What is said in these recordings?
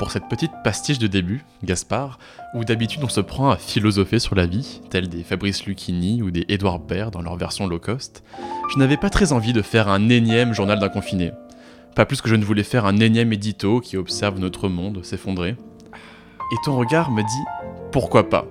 pour cette petite pastiche de début, Gaspard, où d'habitude on se prend à philosopher sur la vie, tel des Fabrice Lucchini ou des Edouard Baird dans leur version low cost, je n'avais pas très envie de faire un énième journal d'un confiné. Pas plus que je ne voulais faire un énième édito qui observe notre monde s'effondrer. Et ton regard me dit pourquoi pas?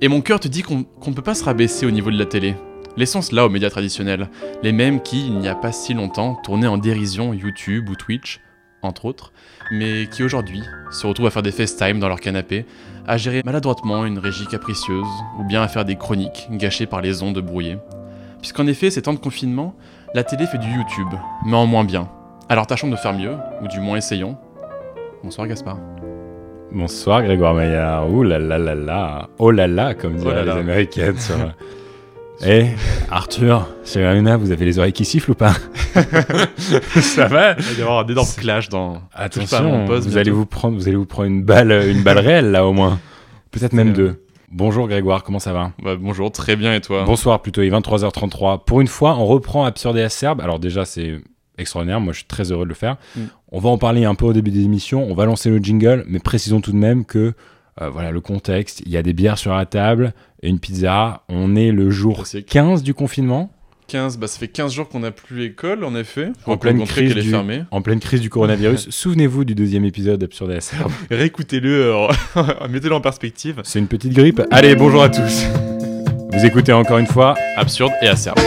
Et mon cœur te dit qu'on qu'on ne peut pas se rabaisser au niveau de la télé. Laissons cela aux médias traditionnels, les mêmes qui, il n'y a pas si longtemps, tournaient en dérision YouTube ou Twitch, entre autres, mais qui aujourd'hui se retrouvent à faire des FaceTime dans leur canapé, à gérer maladroitement une régie capricieuse, ou bien à faire des chroniques gâchées par les ondes brouillées. Puisqu'en effet, ces temps de confinement, la télé fait du YouTube, mais en moins bien. Alors tâchons de faire mieux, ou du moins essayons. Bonsoir Gaspard. Bonsoir Grégoire Maillard. Ouh là là là là. Oh là là, comme Oh diraient là les. Américaines. sur- Eh, Arthur, c'est Luna, vous avez les oreilles qui sifflent ou pas Ça va Il va y avoir un énorme clash dans. Pas Attention, poste vous allez vous prendre, vous allez vous prendre une balle, une balle réelle là au moins. Peut-être même Euh. deux. Bonjour Grégoire, comment ça va Bah, bonjour, très bien et toi Bonsoir plutôt, il est 23h33. Pour une fois, on reprend Absurde et Acerbe. Alors déjà, c'est extraordinaire, moi je suis très heureux de le faire. Mm. On va en parler un peu au début de l'émission, on va lancer le jingle, mais précisons tout de même que, euh, voilà le contexte, il y a des bières sur la table et une pizza. On est le jour Classique. 15 du confinement, 15, bah ça fait 15 jours qu'on n'a plus école en effet. En pleine crise est du- fermée. en pleine crise du coronavirus. Souvenez-vous du deuxième épisode d'Absurde et Acerbe. Réécoutez-le, euh, mettez-le en perspective. C'est une petite grippe. Allez, bonjour à tous. Vous écoutez encore une fois Absurde et acerbe.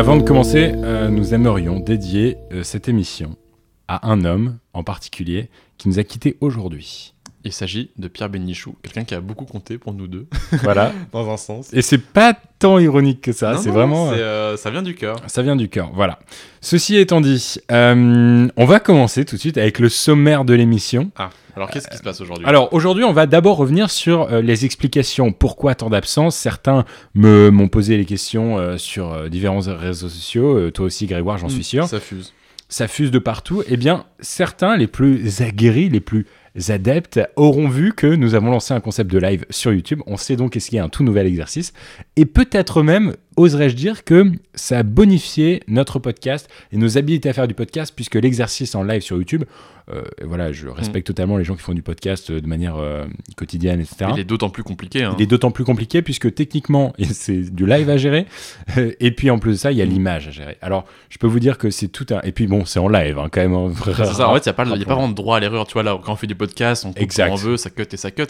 Avant de commencer, euh, nous aimerions dédier euh, cette émission à un homme en particulier qui nous a quittés aujourd'hui. Il s'agit de Pierre Bénichou, quelqu'un qui a beaucoup compté pour nous deux, Voilà. dans un sens. Et c'est pas tant ironique que ça, c'est vraiment... euh, euh, ça vient du cœur. ça vient du cœur, voilà. Ceci étant dit, euh, on va commencer tout de suite avec le sommaire de l'émission. Ah, alors qu'est-ce qui se passe aujourd'hui? Alors aujourd'hui, on va d'abord revenir sur euh, les explications. Pourquoi tant d'absence Certains me m'ont posé les questions euh, sur euh, différents réseaux sociaux. Toi aussi, Grégoire, j'en suis sûr. Ça fuse. ça fuse de partout, eh bien, certains, les plus aguerris, les plus adeptes, auront vu que nous avons lancé un concept de live sur YouTube. On s'est donc essayé un tout nouvel exercice. Et peut-être même, oserais-je dire, que ça a bonifié notre podcast et nos habilités à faire du podcast, puisque l'exercice en live sur YouTube, euh, voilà, je respecte totalement les gens qui font du podcast euh, de manière euh, quotidienne, etc. Il est d'autant plus compliqué. hein. Il est d'autant plus compliqué puisque techniquement, c'est du live à gérer. Et puis en plus de ça, il y a l'image à gérer. Alors, je peux vous dire que c'est tout un. Et puis bon, c'est en live hein, quand même. hein. C'est ça, en fait, il n'y a, pas, y a pas vraiment de droit à l'erreur. Tu vois, là, quand on fait du podcast, on coupe on veut, ça cut et ça cut.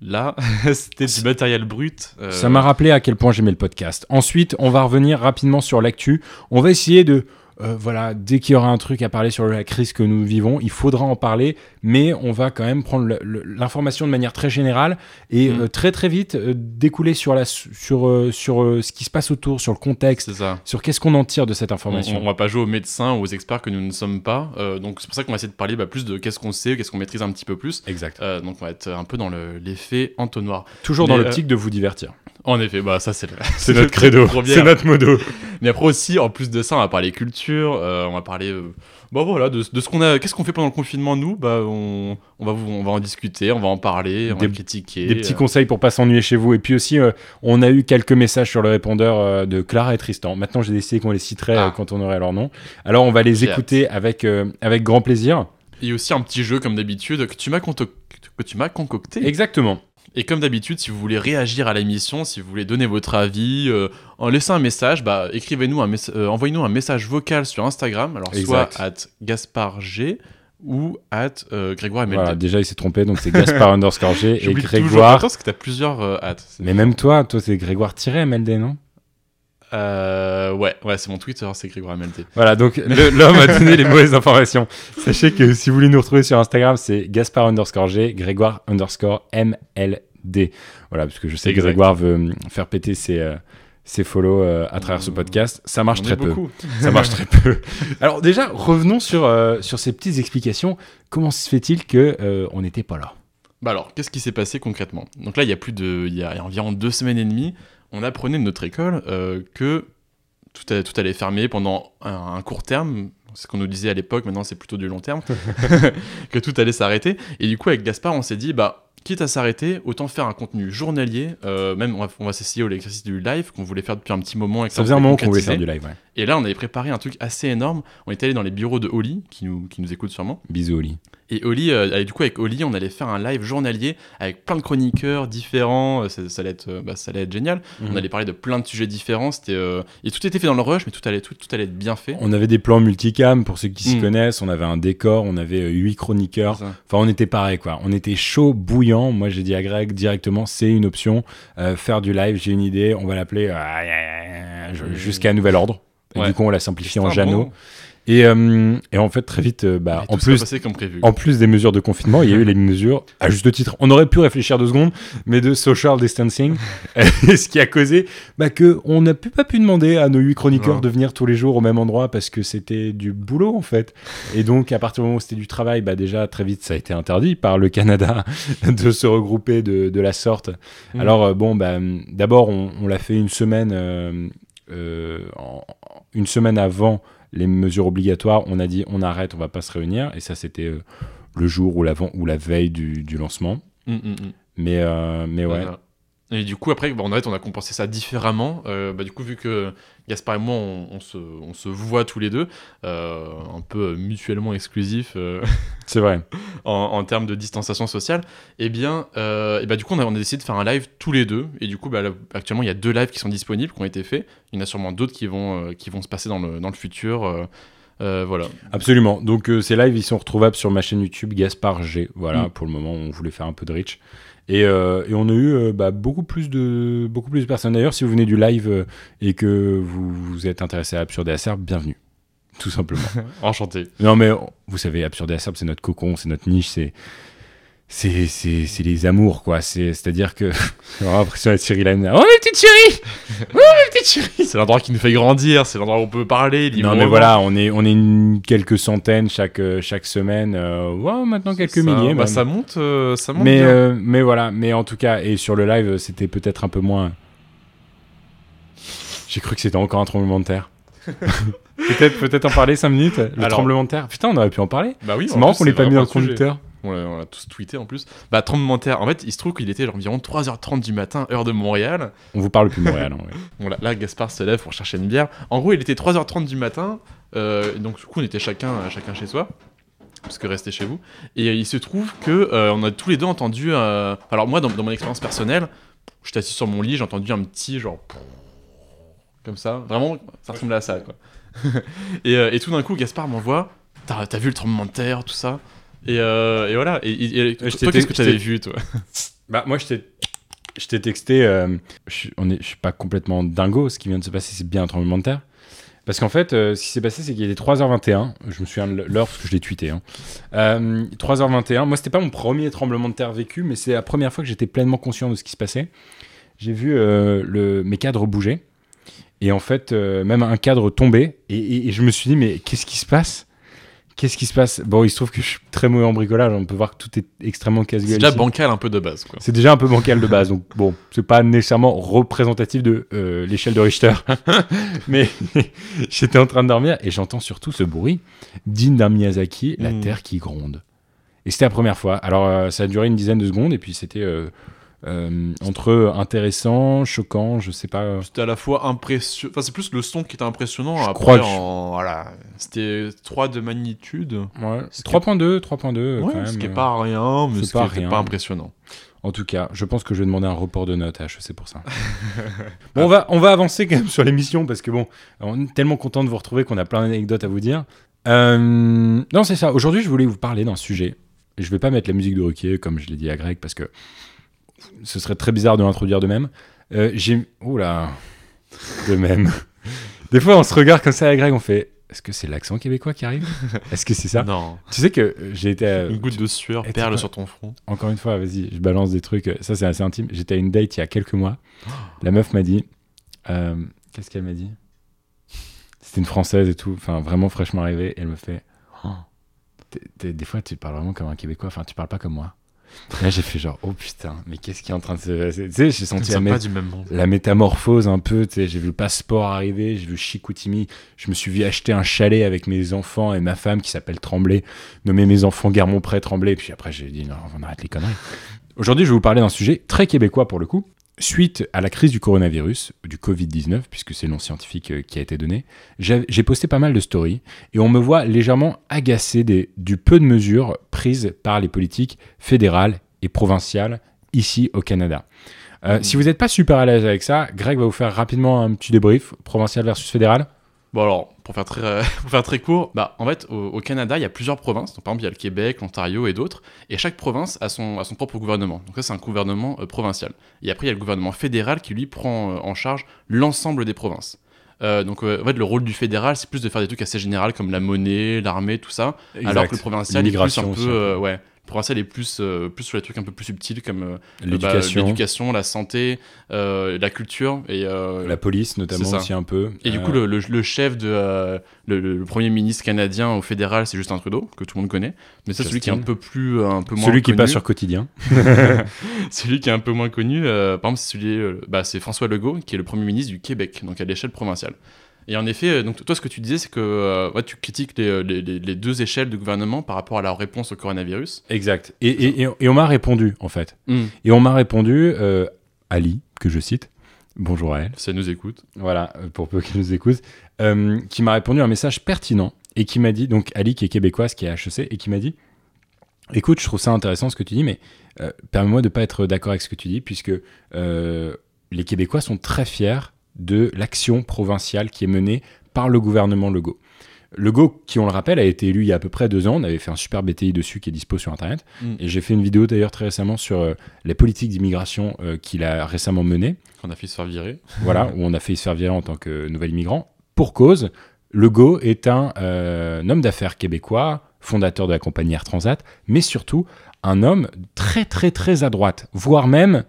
Là, c'était du matériel brut. euh, Ça m'a rappelé à quel point j'aimais le podcast. Ensuite, on va revenir rapidement sur l'actu. On va essayer de. euh, voilà, dès qu'il y aura un truc à parler sur la crise que nous vivons, il faudra en parler, mais on va quand même prendre l'information de manière très générale et Mm. euh, très très vite euh, découler sur, la, sur, sur ce qui se passe autour, sur le contexte, sur qu'est-ce qu'on en tire de cette On, information. on va pas jouer aux médecins ou aux experts que nous ne sommes pas. donc c'est pour ça qu'on va essayer de parler bah, plus de qu'est-ce qu'on sait, qu'est-ce qu'on maîtrise un petit peu plus. Exact. Donc on va être un peu dans le- l'effet entonnoir. Toujours Mais, dans l'optique de vous divertir. En effet, bah ça c'est C'est notre credo, c'est notre modo. Mais après aussi, en plus de ça, on va parler culture, euh, on va parler, euh, bah voilà, de, de ce qu'on a, qu'est-ce qu'on fait pendant le confinement nous, bah on, on va vous, on va en discuter, on va en parler, on Des- va critiquer. Des petits euh, conseils pour pas s'ennuyer chez vous. Et puis aussi, on a eu quelques messages sur le répondeur de Clara et Tristan. Maintenant, j'ai décidé qu'on les citerait Ah. quand on aurait leur nom. Alors, on va les écouter avec, avec grand plaisir. Et aussi un petit jeu comme d'habitude que tu m'as conto- que tu m'as concocté. Exactement. Et comme d'habitude, si vous voulez réagir à l'émission, si vous voulez donner votre avis, euh, en laissant un message, bah, écrivez-nous un mess- euh, envoyez-nous un message vocal sur Instagram, alors Exact. soit at GasparG ou at euh, Grégoire MLD. Voilà, déjà, il s'est trompé. Donc, c'est Gaspard underscore G et J'oublie toujours Grégoire. parce que t'as plusieurs euh. C'est- Mais même toi, toi, c'est Grégoire-MLD, non? Euh, ouais, ouais, c'est mon Twitter, c'est Grégoire MLD. Voilà, donc l'homme a donné les mauvaises informations. Sachez que si vous voulez nous retrouver sur Instagram, c'est Gaspard underscore G, Grégoire underscore MLD. Voilà, parce que je sais que. Grégoire veut faire péter ses, euh, ses follow euh, à travers ce Mmh. podcast. Ça marche très peu. Ça marche très peu. Alors déjà, revenons sur, euh, sur ces petites explications. Comment se fait-il que euh, on n'était pas là? Bah alors, qu'est-ce qui s'est passé concrètement? Donc là, il y a plus de, il y a environ deux semaines et demie, on apprenait de notre école euh, que tout, allait- tout allait fermer pendant un, un court terme, c'est ce qu'on nous disait à l'époque, maintenant c'est plutôt du long terme, que tout allait s'arrêter. Et du coup, avec Gaspard, on s'est dit, bah, quitte à s'arrêter, autant faire un contenu journalier. euh, même, on va, on va s'essayer au l'exercice du live qu'on voulait faire depuis un petit moment. Ça faisait un moment qu'on voulait faire du live, ouais. Et là, on avait préparé un truc assez énorme. On était allé dans les bureaux de Oli, qui nous, qui nous écoute sûrement. Bisous, Oli. Et Oli, euh, et du coup, avec Oli, on allait faire un live journalier avec plein de chroniqueurs différents. euh, Ça, ça allait, être, bah, ça allait être génial. Mhm. On allait parler de plein de sujets différents. C'était, euh, et tout était fait dans le rush, mais tout allait, tout, tout allait être bien fait. On avait des plans multicam pour ceux qui s'y Mm. connaissent. On avait un décor, on avait huit chroniqueurs. Enfin, on était pareil, quoi. On était chaud, bouillant. Moi, j'ai dit à Greg directement, c'est une option. Euh, faire du live, j'ai une idée. On va l'appeler euh, jusqu'à nouvel ordre. Et Ouais. du coup, on l'a simplifié en bon- Et, euh, et en fait, très vite, euh, bah, en plus, passé comme prévu. en plus des mesures de confinement, il y a eu les mesures, à juste titre, on aurait pu réfléchir deux secondes, mais de social distancing, ce qui a causé bah, que on n'a pu- pas pu demander à nos huit chroniqueurs de venir tous les jours au même endroit parce que c'était du boulot en fait. Et donc à partir du moment où c'était du travail, bah déjà très vite ça a été interdit par le Canada de se regrouper de, de la sorte. Mm. Alors euh, bon, bah, d'abord on, on l'a fait une semaine, une semaine avant les mesures obligatoires. On a dit on arrête, on va pas se réunir. Et ça c'était euh, le jour ou ou la veille du, du lancement. Mm, mm, mm. Mais euh, mais ouais. Voilà. Et du coup, après, bon, en fait, on a compensé ça différemment. Euh, bah, du coup, vu que Gaspard et moi, on, on se, on se voit tous les deux, euh, un peu euh, mutuellement exclusifs euh, c'est vrai. en, en termes de distanciation sociale, eh bien, et bah, du coup, on a, on a décidé de faire un live tous les deux. Et du coup, bah, là, actuellement, il y a deux lives qui sont disponibles, qui ont été faits. Il y en a sûrement d'autres qui, vont, qui vont se passer dans le, dans le futur. euh, voilà. Absolument. Donc euh, ces lives, ils sont retrouvables sur ma chaîne YouTube Gaspard G. Voilà, Mm. pour le moment, on voulait faire un peu de reach. Et, euh, et on a eu euh, bah, beaucoup, plus de, beaucoup plus de personnes. D'ailleurs, si vous venez du live euh, et que vous, vous êtes intéressé à Absurde et Acerbe, bienvenue. Tout simplement. Enchanté. non, mais vous savez, Absurde et Acerbe, c'est notre cocon, c'est notre niche, c'est. C'est, c'est, c'est les amours, quoi. C'est, c'est-à-dire que. J'ai l'impression d'être Cyril Hanouna. Oh, mes petites chéries Oh, mes petites chéries C'est l'endroit qui nous fait grandir, c'est l'endroit où on peut parler. Non mais voilà, on est on est une, quelques centaines chaque euh, chaque semaine, euh, ouais, maintenant quelques Ça- milliers. bah, ça monte, euh, ça monte mais bien. euh, mais voilà, mais en tout cas et sur le live c'était peut-être un peu moins. J'ai cru que c'était encore un tremblement de terre. peut-être peut-être en parler 5 minutes. Le Alors- tremblement de terre. Putain, on aurait pu en parler. Bah oui, C'est marrant qu'on l'ait pas mis dans le conducteur. On l'a, tous tweeté en plus. Bah, tremblement de terre. En fait, il se trouve qu'il était genre environ 3h30 du matin, heure de Montréal. On vous parle plus de Montréal. hein, ouais. Bon, là, là, Gaspard se lève pour chercher une bière. En gros, il était 3h30 du matin. euh, donc, du coup, on était chacun, euh, chacun chez soi. Parce que restez chez vous. Et il se trouve que euh, on a tous les deux entendu. euh, Alors, moi, dans, dans mon expérience personnelle, j'étais assis sur mon lit, j'ai entendu un petit genre. Comme ça. Vraiment, ça ressemblait à ça, quoi. et, euh, et tout d'un coup, Gaspard m'envoie T'as t'as vu le tremblement de terre, tout ça? Et, euh, et voilà. Et, et- et- toi, je t'ai- qu'est-ce que tu avais vu, toi? Bah moi je t'ai texté. euh, je, suis- on est, je suis pas complètement dingo. Ce qui vient de se passer, c'est bien un tremblement de terre. Parce qu'en fait, euh, ce qui s'est passé, c'est qu'il était 3h21. Je me souviens de l'heure parce que je l'ai tweeté. Hein. Euh, 3h21. Moi, c'était pas mon premier tremblement de terre vécu, mais c'est la première fois que j'étais pleinement conscient de ce qui se passait. J'ai vu euh, le, mes cadres bouger. Et en fait, même un cadre tomber. Et, et- et je me suis dit, mais qu'est-ce qui se passe? Qu'est-ce qui se passe? Bon, il se trouve que je suis très mauvais en bricolage. On peut voir que tout est extrêmement casse-gueule. C'est déjà ici. bancal un peu de base, quoi. C'est déjà un peu bancal de base, donc bon, c'est pas nécessairement représentatif de euh, l'échelle de Richter. Mais j'étais en train de dormir et j'entends surtout ce bruit digne d'un Miyazaki, la Mm. terre qui gronde. Et c'était la première fois. Alors euh, ça a duré une dizaine de secondes et puis c'était euh, euh, entre intéressant, choquant, je sais pas. C'était à la fois impressionnant. Enfin, c'est plus le son qui était impressionnant. Je Après, crois que je- en... voilà. C'était 3 de magnitude. Ouais, Ce qui 3.2, 3.2 quand Ouais, même. ce qui est euh. pas rien, mais ce pas qui rien. pas impressionnant. En tout cas, je pense que je vais demander un report de notes à HEC pour ça. bon, on va, on va avancer quand même sur l'émission parce que bon, on est tellement content de vous retrouver qu'on a plein d'anecdotes à vous dire. Euh, non, c'est ça. Aujourd'hui, je voulais vous parler d'un sujet. Et je vais pas mettre la musique de Ruquier comme je l'ai dit à Greg parce que ce serait très bizarre de l'introduire de même. Euh, J'ai. Oula. De même. Des fois, on se regarde comme ça avec Greg, on fait. Est-ce que c'est l'accent québécois qui arrive? Est-ce que c'est ça? Non. Tu sais que euh, j'ai été. à- Une goutte de sueur perle sur ton front. encore une fois, vas-y, je balance des trucs. Ça, c'est assez intime. J'étais à une date il y a quelques mois. La meuf m'a dit. euh, Qu'est-ce qu'elle m'a dit? C'était une française et tout, enfin vraiment fraîchement arrivée. Et elle me fait. Oh, des fois, tu parles vraiment comme un Québécois. Enfin, tu parles pas comme moi. Là, j'ai fait genre, oh putain, mais qu'est-ce qui est en train de se passer? Tu sais, j'ai senti la, mé- métamorphose un peu. Tu sais, j'ai vu le passeport arriver, j'ai vu Chicoutimi. Je me suis vu acheter un chalet avec mes enfants et ma femme qui s'appelle Tremblay, nommer mes enfants Guermont-Pré Tremblay. Puis après, j'ai dit, non, on arrête les conneries. Aujourd'hui, je vais vous parler d'un sujet très québécois pour le coup. Suite à la crise du coronavirus, du Covid-19, puisque c'est le nom scientifique euh, qui a été donné, j'ai posté pas mal de stories et on me voit légèrement agacé des, du peu de mesures prises par les politiques fédérales et provinciales ici au Canada. Euh, Si vous n'êtes pas super à l'aise avec ça, Greg va vous faire rapidement un petit débrief, provincial versus fédéral. Bon alors, pour faire très, euh, pour faire très court, bah, en fait, au, au Canada, il y a plusieurs provinces. Donc, par exemple, il y a le Québec, l'Ontario et d'autres. Et chaque province a son, a son propre gouvernement. Donc ça, c'est un gouvernement euh, provincial. Et après, il y a le gouvernement fédéral qui, lui, prend euh, en charge l'ensemble des provinces. Euh, donc, en fait, le rôle du fédéral, c'est plus de faire des trucs assez généraux comme la monnaie, l'armée, tout ça. Alors que le provincial est plus un peu... ouais, le provincial est plus, euh, plus sur les trucs un peu plus subtils comme euh, bah, L'éducation, la santé, euh, la culture et euh, la police notamment c'est aussi un peu. et du coup, le, le- le chef de le, premier ministre canadien au fédéral, c'est Justin Trudeau, que tout le monde connaît. Mais ça, celui qui est un peu plus, un peu moins celui qui connu, passe sur quotidien. celui qui est un peu moins connu. par exemple, c'est celui, bah, c'est François Legault, qui est le premier ministre du Québec, donc à l'échelle provinciale. Et en effet, euh, donc toi, ce que tu disais, c'est que euh, ouais, tu critiques les, les- deux échelles de gouvernement par rapport à leur réponse au coronavirus. Exact. Et, et- et- et on m'a répondu en fait. Hmm. Et on m'a répondu euh, Ali, que je cite. Bonjour à elle. Elle nous écoute. voilà, euh, pour peu qu'elle nous écoute, euh, qui m'a répondu un message pertinent et qui m'a dit, donc Ali qui est québécoise, qui est HEC, et qui m'a dit, écoute, je trouve ça intéressant ce que tu dis, mais euh, permets-moi de pas être d'accord avec ce que tu dis, puisque euh, les Québécois sont très fiers de l'action provinciale qui est menée par le gouvernement Legault. Legault, qui on le rappelle, a été élu il y a à peu près deux ans. On avait fait un super BTI dessus qui est dispo sur Internet. Mm. Et j'ai fait une vidéo d'ailleurs très récemment sur euh, les politiques d'immigration euh, qu'il a récemment menées Qu'on a fait se faire virer. voilà, où on a failli se faire virer en tant que nouvel immigrant. Pour cause, Legault est un, euh, un homme d'affaires québécois, fondateur de la compagnie Air Transat, mais surtout un homme très très très à droite, voire même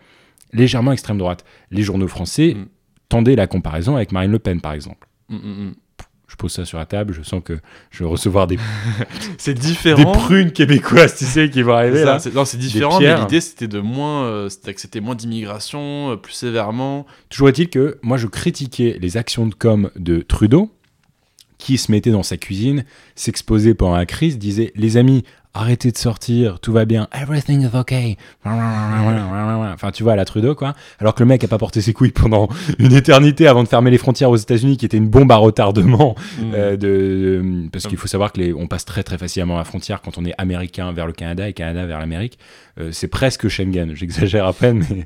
légèrement extrême droite. Les journaux français Mm. Tendaient la comparaison avec Marine Le Pen, par exemple. Mm, mm, mm. Je pose ça sur la table, je sens que je vais recevoir des, C'est des différent. prunes québécoises, tu sais, qui vont arriver ça, là. non, c'est différent, mais l'idée c'était de moins, euh, c'était moins d'immigration, euh, plus sévèrement. Toujours est-il que moi je critiquais les actions de com de Trudeau, qui se mettait dans sa cuisine, s'exposait pendant la crise, disait les amis, arrêtez de sortir, tout va bien, everything is okay. Enfin, tu vois, à la Trudeau, quoi. Alors que le mec a pas porté ses couilles pendant une éternité avant de fermer les frontières aux États-Unis, qui était une bombe à retardement. euh, de, de- parce qu'il faut savoir que les, on passe très très facilement la frontière quand on est américain vers le Canada et Canada vers l'Amérique. Euh, c'est presque Schengen. J'exagère à peine, mais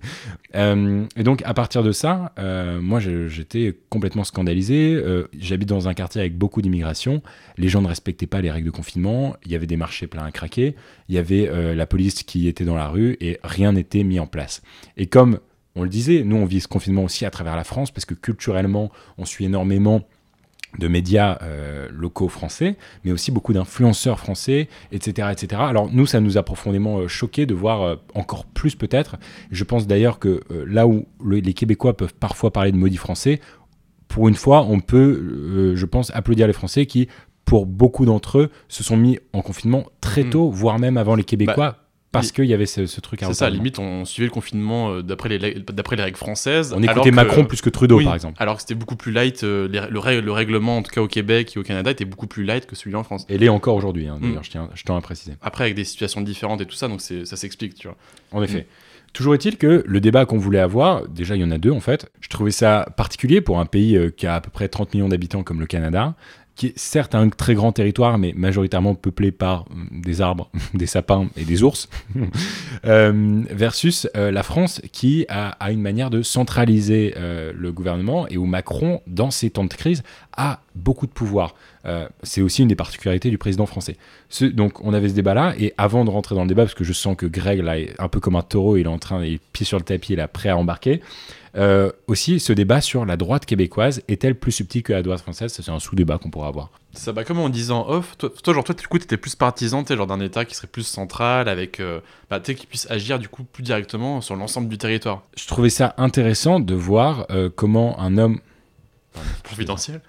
euh, et donc à partir de ça, euh, moi j'étais complètement scandalisé. Euh, J'habite dans un quartier avec beaucoup d'immigration. Les gens ne respectaient pas les règles de confinement. Il y avait des marchés pleins à Il y avait euh, la police qui était dans la rue et rien n'était mis en place. Et comme on le disait, nous on vit ce confinement aussi à travers la France parce que culturellement on suit énormément de médias euh, locaux français, mais aussi beaucoup d'influenceurs français, etc., etc. Alors nous, ça nous a profondément euh, choqué de voir encore plus peut-être. Je pense d'ailleurs que là où le- les Québécois peuvent parfois parler de maudits français, pour une fois, on peut, je pense, applaudir les Français qui, pour beaucoup d'entre eux, se sont mis en confinement très Mm. tôt, voire même avant les Québécois, parce li- qu'il y avait ce, ce truc à C'est ça, limite on suivait le confinement euh, d'après les, règles- d'après les règles françaises. On écoutait que- Macron plus que Trudeau, Oui, par exemple. Alors que c'était beaucoup plus light, euh, les- le, règle- le règlement en tout cas au Québec et au Canada était beaucoup plus light que celui en France. Et l'est encore aujourd'hui, hein, d'ailleurs, Mm. je, tiens, je tiens à préciser. Après avec des situations différentes et tout ça, donc ça s'explique, tu vois. En effet. Toujours est-il que le débat qu'on voulait avoir, déjà il y en a deux en fait, je trouvais ça particulier pour un pays euh, qui a à peu près 30 millions d'habitants comme le Canada, qui est certes un très grand territoire, mais majoritairement peuplé par hum, des arbres, des sapins et des ours, Euh, versus euh, la France qui a, a une manière de centraliser euh, le gouvernement et où Macron, dans ces temps de crise, a beaucoup de pouvoir. C'est aussi une des particularités du président français. Ce- donc on avait ce débat-là, et avant de rentrer dans le débat, parce que je sens que Greg, là, est un peu comme un taureau, il est en train, il est pied sur le tapis, il est prêt à embarquer. Euh, aussi, ce débat sur la droite québécoise est-elle plus subtile que la droite française? Ça, C'est un sous-débat qu'on pourra avoir. Ça, bah, comme en off, toi, toi genre, toi, du coup, t'étais plus partisan, t'es genre d'un État qui serait plus central, avec, euh, bah, qui puisse agir, du coup, plus directement sur l'ensemble du territoire. Je trouvais ça intéressant de voir euh, comment un homme. Providentiel.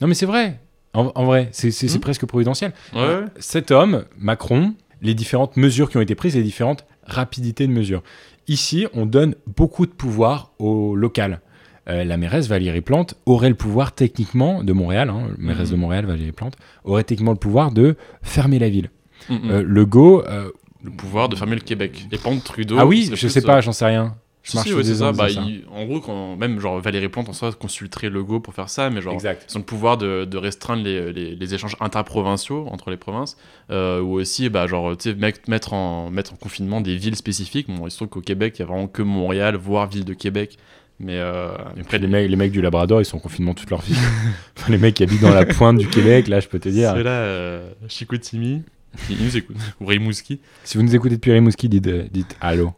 Non, mais c'est vrai. En, en vrai, c'est Mhm. presque providentiel. Ouais, ouais. Cet homme, Macron, les différentes mesures qui ont été prises les différentes rapidités de mesures. Ici, on donne beaucoup de pouvoir au local. Euh, la mairesse Valérie Plante aurait le pouvoir techniquement de Montréal, hein, mairesse Mhm. de Montréal Valérie Plante, aurait techniquement le pouvoir de fermer la ville. Mm. Euh, le go, euh, le pouvoir de fermer le Québec. Et pas Trudeau. ah oui, je sais pas, j'en sais rien. Je marche si, ouais, c'est ça. Bah, c'est ça. il- en gros, quand même, genre, Valérie Plante en soi consulterait le go pour faire ça, mais genre, Exact. ils ont le pouvoir de, de restreindre les, les- les échanges interprovinciaux entre les provinces, euh, ou aussi, bah, genre, tu sais, mec- mettre en, mettre en confinement des villes spécifiques. Bon, il se trouve qu'au Québec, il y a vraiment que Montréal, voire ville de Québec. Mais euh, après, les mecs, les mecs du Labrador, ils sont en confinement toute leur vie. Enfin, les mecs qui habitent dans la pointe du Québec, là, je peux te dire. ceux-là, euh, Chicoutimi, ils nous écoutent, ou Rimouski. Si vous nous écoutez depuis Rimouski, dites, euh, dites allô.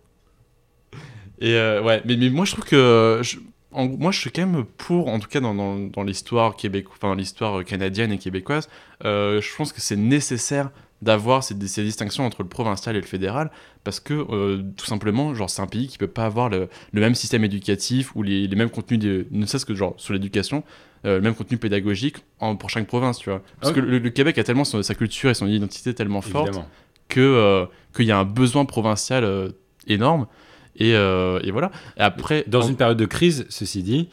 Et euh, ouais, mais, mais moi je trouve que. je- en- moi je suis quand même pour, en tout cas dans, dans, dans l'histoire québécoise, enfin l'histoire canadienne et québécoise, euh, je pense que c'est nécessaire d'avoir ces, ces distinctions entre le provincial et le fédéral parce que euh, tout simplement genre c'est un pays qui peut pas avoir le, le même système éducatif ou les, les mêmes contenus de, ne serait-ce que genre sur l'éducation euh, le même contenu pédagogique en, pour chaque province tu vois parce Ah que le, le Québec a tellement son- sa culture et son identité tellement forte Évidemment. que euh, qu'il y a un besoin provincial euh, énorme et, euh, et voilà et après Dans en- une période de crise, ceci dit,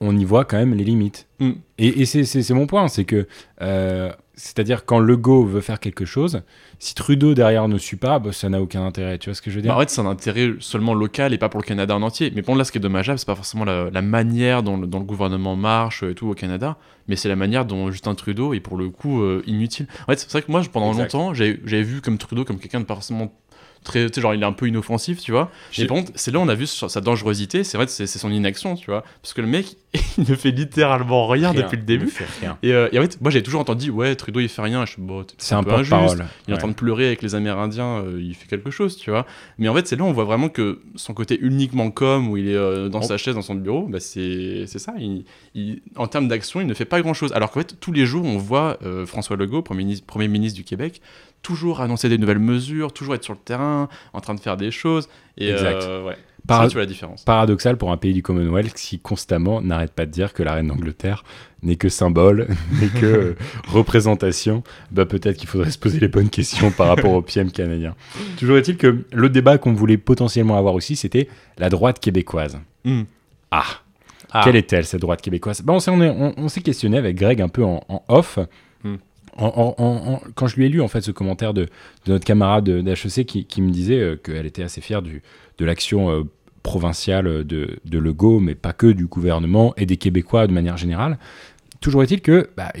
on y voit quand même les limites. Mm. Et, et c'est- mon point, c'est que, euh, c'est-à-dire quand Legault veut faire quelque chose, si Trudeau derrière ne suit pas, bah, ça n'a aucun intérêt. Tu vois ce que je veux dire? Bah, en fait, c'est un intérêt seulement local et pas pour le Canada en entier. Mais bon, là, ce qui est dommageable, c'est pas forcément la, la manière dont le, dont le gouvernement marche et tout au Canada, mais c'est la manière dont Justin Trudeau est pour le coup euh, inutile. En fait, c'est vrai que moi, pendant Exact. longtemps, j'avais vu comme Trudeau comme quelqu'un de pas forcément très, tu sais, genre, il est un peu inoffensif, tu vois. J'ai- par contre, c'est là on a vu sa dangerosité, c'est vrai, c'est son inaction, tu vois. Parce que le mec, il ne fait littéralement rien, Rien, depuis le début. rien. Et, euh, et en fait, moi, j'avais toujours entendu, ouais, Trudeau, il fait rien. Je bon, C'est un peu injuste. Il est en train de pleurer avec les Amérindiens, euh, il fait quelque chose, tu vois. Mais en fait, c'est là on voit vraiment que son côté uniquement com, où il est euh, dans Oh. sa chaise, dans son bureau, bah, c'est c'est ça. Il, il- en termes d'action, il ne fait pas grand-chose. Alors qu'en fait, tous les jours, on voit euh, François Legault, premier ministre, premier ministre du Québec, toujours annoncer des nouvelles mesures, toujours être sur le terrain, en train de faire des choses. Et Exact. euh, ouais, ça, la différence. Paradoxal pour un pays du Commonwealth qui constamment n'arrête pas de dire que la reine d'Angleterre n'est que symbole, n'est que euh, représentation. Bah, peut-être qu'il faudrait se poser les bonnes questions par rapport au PM canadien. Toujours est-il que le débat qu'on voulait potentiellement avoir aussi, c'était la droite québécoise. Hmm. Ah, Ah. Quelle est-elle, cette droite québécoise? Bah, On s'est on on- questionné avec Greg un peu en, en off. Quand je lui ai lu en fait ce commentaire de, notre camarade d'HEC qui, qui me disait euh, qu'elle était assez fière de l'action euh, provinciale de, Legault, mais pas que du gouvernement et des Québécois de manière générale. Toujours est-il que bah,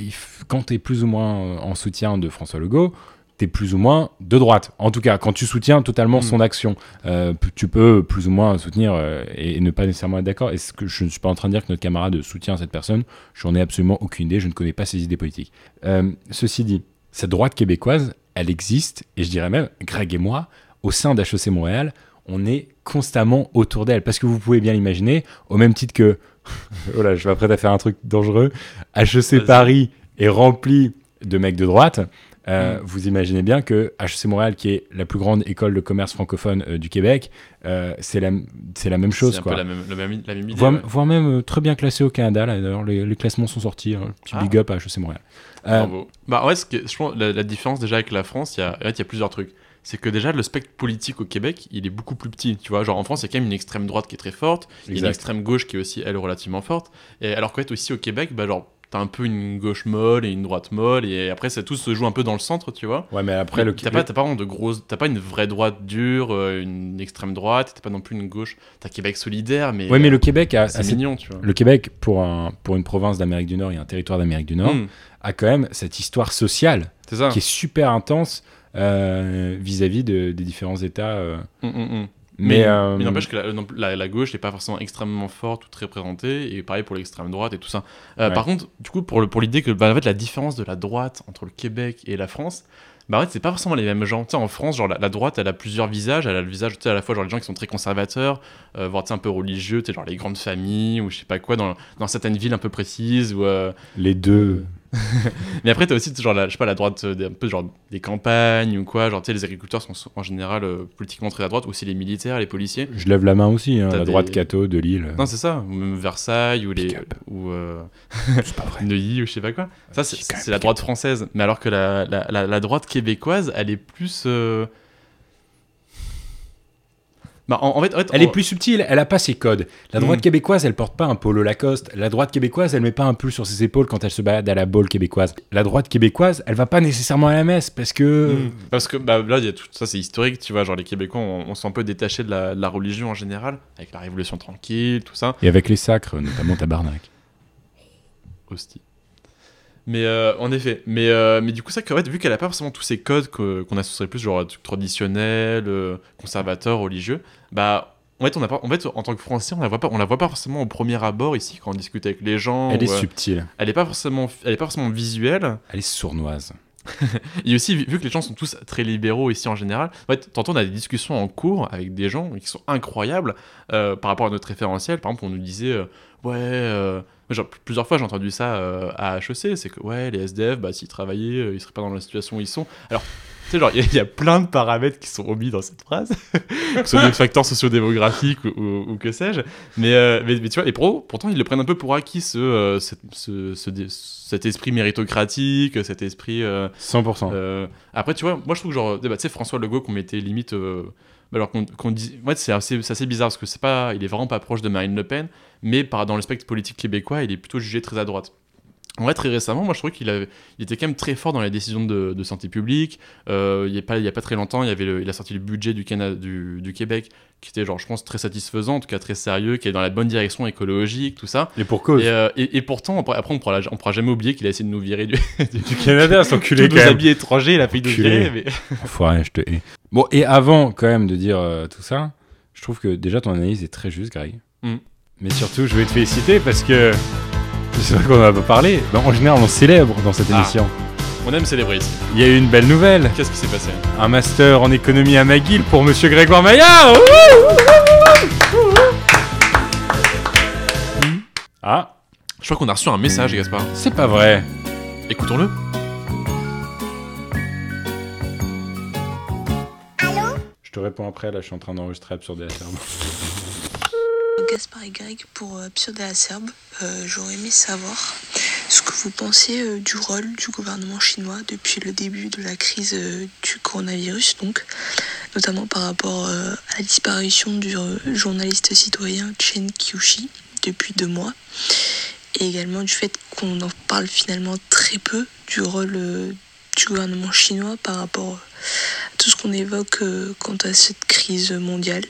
quand tu es plus ou moins euh, en soutien de François Legault, tu es plus ou moins de droite. En tout cas, quand tu soutiens totalement Mm. son action, euh, tu peux plus ou moins soutenir euh, et, et ne pas nécessairement être d'accord. Et ce que je ne suis pas en train de dire que notre camarade soutient cette personne, j'en ai absolument aucune idée, je ne connais pas ses idées politiques. Euh, ceci dit, cette droite québécoise, elle existe, et je dirais même, Greg et moi, au sein d'HEC Montréal, on est constamment autour d'elle. Parce que vous pouvez bien l'imaginer, au même titre que. oh là, je m'apprête à faire un truc dangereux. HEC. Paris est rempli de mecs de droite. Euh, Mm. Vous imaginez bien que HEC Montréal, qui est la plus grande école de commerce francophone euh, du Québec, euh, c'est la, même chose. C'est un Quoi. peu la même, le même- la même idée. Voire, ouais. voire même très bien classé au Canada. D'ailleurs, les, les classements sont sortis. hein. Petit Ah. big up à HEC Montréal. Bravo. Bah ouais, ce que- je pense la, la différence déjà avec la France, il y a, en fait, y a plusieurs trucs. C'est que déjà le spectre politique au Québec, il est beaucoup plus petit. Tu vois, genre en France, il y a quand même une extrême droite qui est très forte, il y a une extrême gauche qui est aussi elle relativement forte. Et alors qu'en fait aussi au Québec, bah genre t'as un peu une gauche molle et une droite molle et après ça tout se joue un peu dans le centre, tu vois. Ouais, mais après, Mais le t'as pas, t'as pas vraiment de grosses, t'as pas une vraie droite dure, euh, une extrême droite, t'as pas non plus une gauche. T'as Québec solidaire, mais, Ouais, mais euh, le Québec a, a c'est mignon, tu vois. le Québec pour un pour une province d'Amérique du Nord et un territoire d'Amérique du Nord Hmm, a quand même cette histoire sociale c'est ça. qui est super intense euh, vis-à-vis de- des différents États. euh. Hmm, hmm. Mais, Mais, euh, mais n'empêche que la, non, la- la gauche n'est pas forcément extrêmement forte ou très présentée, et pareil pour l'extrême droite et tout ça. Euh, Ouais. Par contre, du coup, pour, le, pour l'idée que bah, en fait, la différence de la droite entre le Québec et la France, bah en fait, c'est pas forcément les mêmes gens. Tu sais, en France, genre, la, la droite, elle a plusieurs visages. Elle a le visage, tu sais, à la fois genre, les gens qui sont très conservateurs, euh, voire tu sais, un peu religieux, tu sais, genre les grandes familles, ou je sais pas quoi, dans, dans certaines villes un peu précises, ou. euh, les deux. mais après, t'as aussi, genre, la, je sais pas, la droite, euh, des, un peu genre des campagnes ou quoi. Genre, tu sais, les agriculteurs sont en général euh, politiquement très à droite, aussi les militaires, les policiers. Je lève la main aussi, hein, la des- droite catho de Lille. Non, c'est ça. Ou même Versailles, ou les. Up. Ou euh, c'est pas vrai. Neuilly, ou je sais pas quoi. Ça, c'est la droite française. Mais alors que la, la, la, la droite québécoise, elle est plus. euh, Bah, en, en fait, en fait, Elle est plus subtile, elle a pas ses codes. La droite Mm. québécoise, elle porte pas un polo Lacoste. La droite québécoise, elle met pas un pull sur ses épaules quand elle se balade à la bolle québécoise. La droite québécoise, elle va pas nécessairement à la messe parce que. Mm. Parce que bah, là, y a tout ça, c'est historique, tu vois. Genre, les Québécois, on, on s'est un peu détaché de la, de la religion en général, avec la Révolution tranquille, tout ça. Et avec les sacres, notamment tabarnak. Hostie. Mais euh, en effet, mais, euh, mais du coup, ça, en fait, vu qu'elle a pas forcément tous ces codes que- qu'on associerait plus, genre trucs traditionnels, euh, conservateurs, religieux, bah, en fait, on a pas, en fait, en tant que Français, on la voit pas, on la voit pas forcément au premier abord ici quand on discute avec les gens. Elle ou, est subtile, elle est pas forcément, elle est pas forcément visuelle. elle est sournoise. Et aussi, vu vu que les gens sont tous très libéraux ici en général, en fait, tantôt on a des discussions en cours avec des gens qui sont incroyables euh, par rapport à notre référentiel. Par exemple, on nous disait, ouais, genre, plusieurs fois j'ai entendu ça euh, à HEC, c'est que ouais, les SDF, bah, s'ils travaillaient, euh, ils seraient pas dans la situation où ils sont. Alors, tu sais, genre, il y, a- il y a plein de paramètres qui sont omis dans cette phrase, que ce soit des facteurs sociodémographiques ou, ou- ou que sais-je. Mais, euh, mais, mais tu vois, et pour, pourtant, ils le prennent un peu pour acquis, ce, euh, cette- ce- ce dé- cet esprit méritocratique, cet esprit. euh, 100%. euh, après, tu vois, moi je trouve que genre, bah, tu sais, François Legault qu'on mettait limite. Bah, alors qu'on dit. Ouais, c'est assez, assez bizarre parce que c'est pas, il est vraiment pas proche de Marine Le Pen, mais par, dans le spectre politique québécois, il est plutôt jugé très à droite. En vrai, très récemment, moi je trouvais qu'il il était quand même très fort dans les décisions de, santé publique. Euh, il y a a pas très longtemps, il y avait, il a sorti le budget du, Cana, du, du Québec qui était genre, je pense, très satisfaisant, en tout cas très sérieux, qui est dans la bonne direction écologique, tout ça. Et pour cause. Et, euh, et, et pourtant, après, on pourra, on pourra jamais oublier qu'il a essayé de nous virer du, Du Canada, son culé tous nos habits étrangers, il a failli nous Culé. virer. Mais... Enfoiré, je te hais. Bon, et avant quand même de dire euh, tout ça, je trouve que déjà ton analyse est très juste, Greg. Mm. Mais surtout, je vais te féliciter parce que c'est vrai qu'on en a pas parlé. En général, on célèbre dans cette Ah. On aime célébrer ici. Il y a eu une belle nouvelle. Qu'est-ce qui s'est passé Un master en économie à McGill pour Monsieur Grégoire Maillard. Ah, Je crois qu'on a reçu un message, Gaspard. c'est pas vrai. Écoutons-le. Je te réponds après, là je suis en train d'enregistrer Absurde et Acerbe. Gaspard et Greg pour euh, Absurde et Acerbe. Euh, J'aurais aimé savoir ce que vous pensez euh, du rôle du gouvernement chinois depuis le début de la crise euh, du coronavirus, donc notamment par rapport euh, à la disparition du euh, journaliste citoyen Chen Qiushi depuis deux mois, et également du fait qu'on en parle finalement très peu du rôle euh, du gouvernement chinois par rapport à tout ce qu'on évoque euh, quant à cette crise mondiale.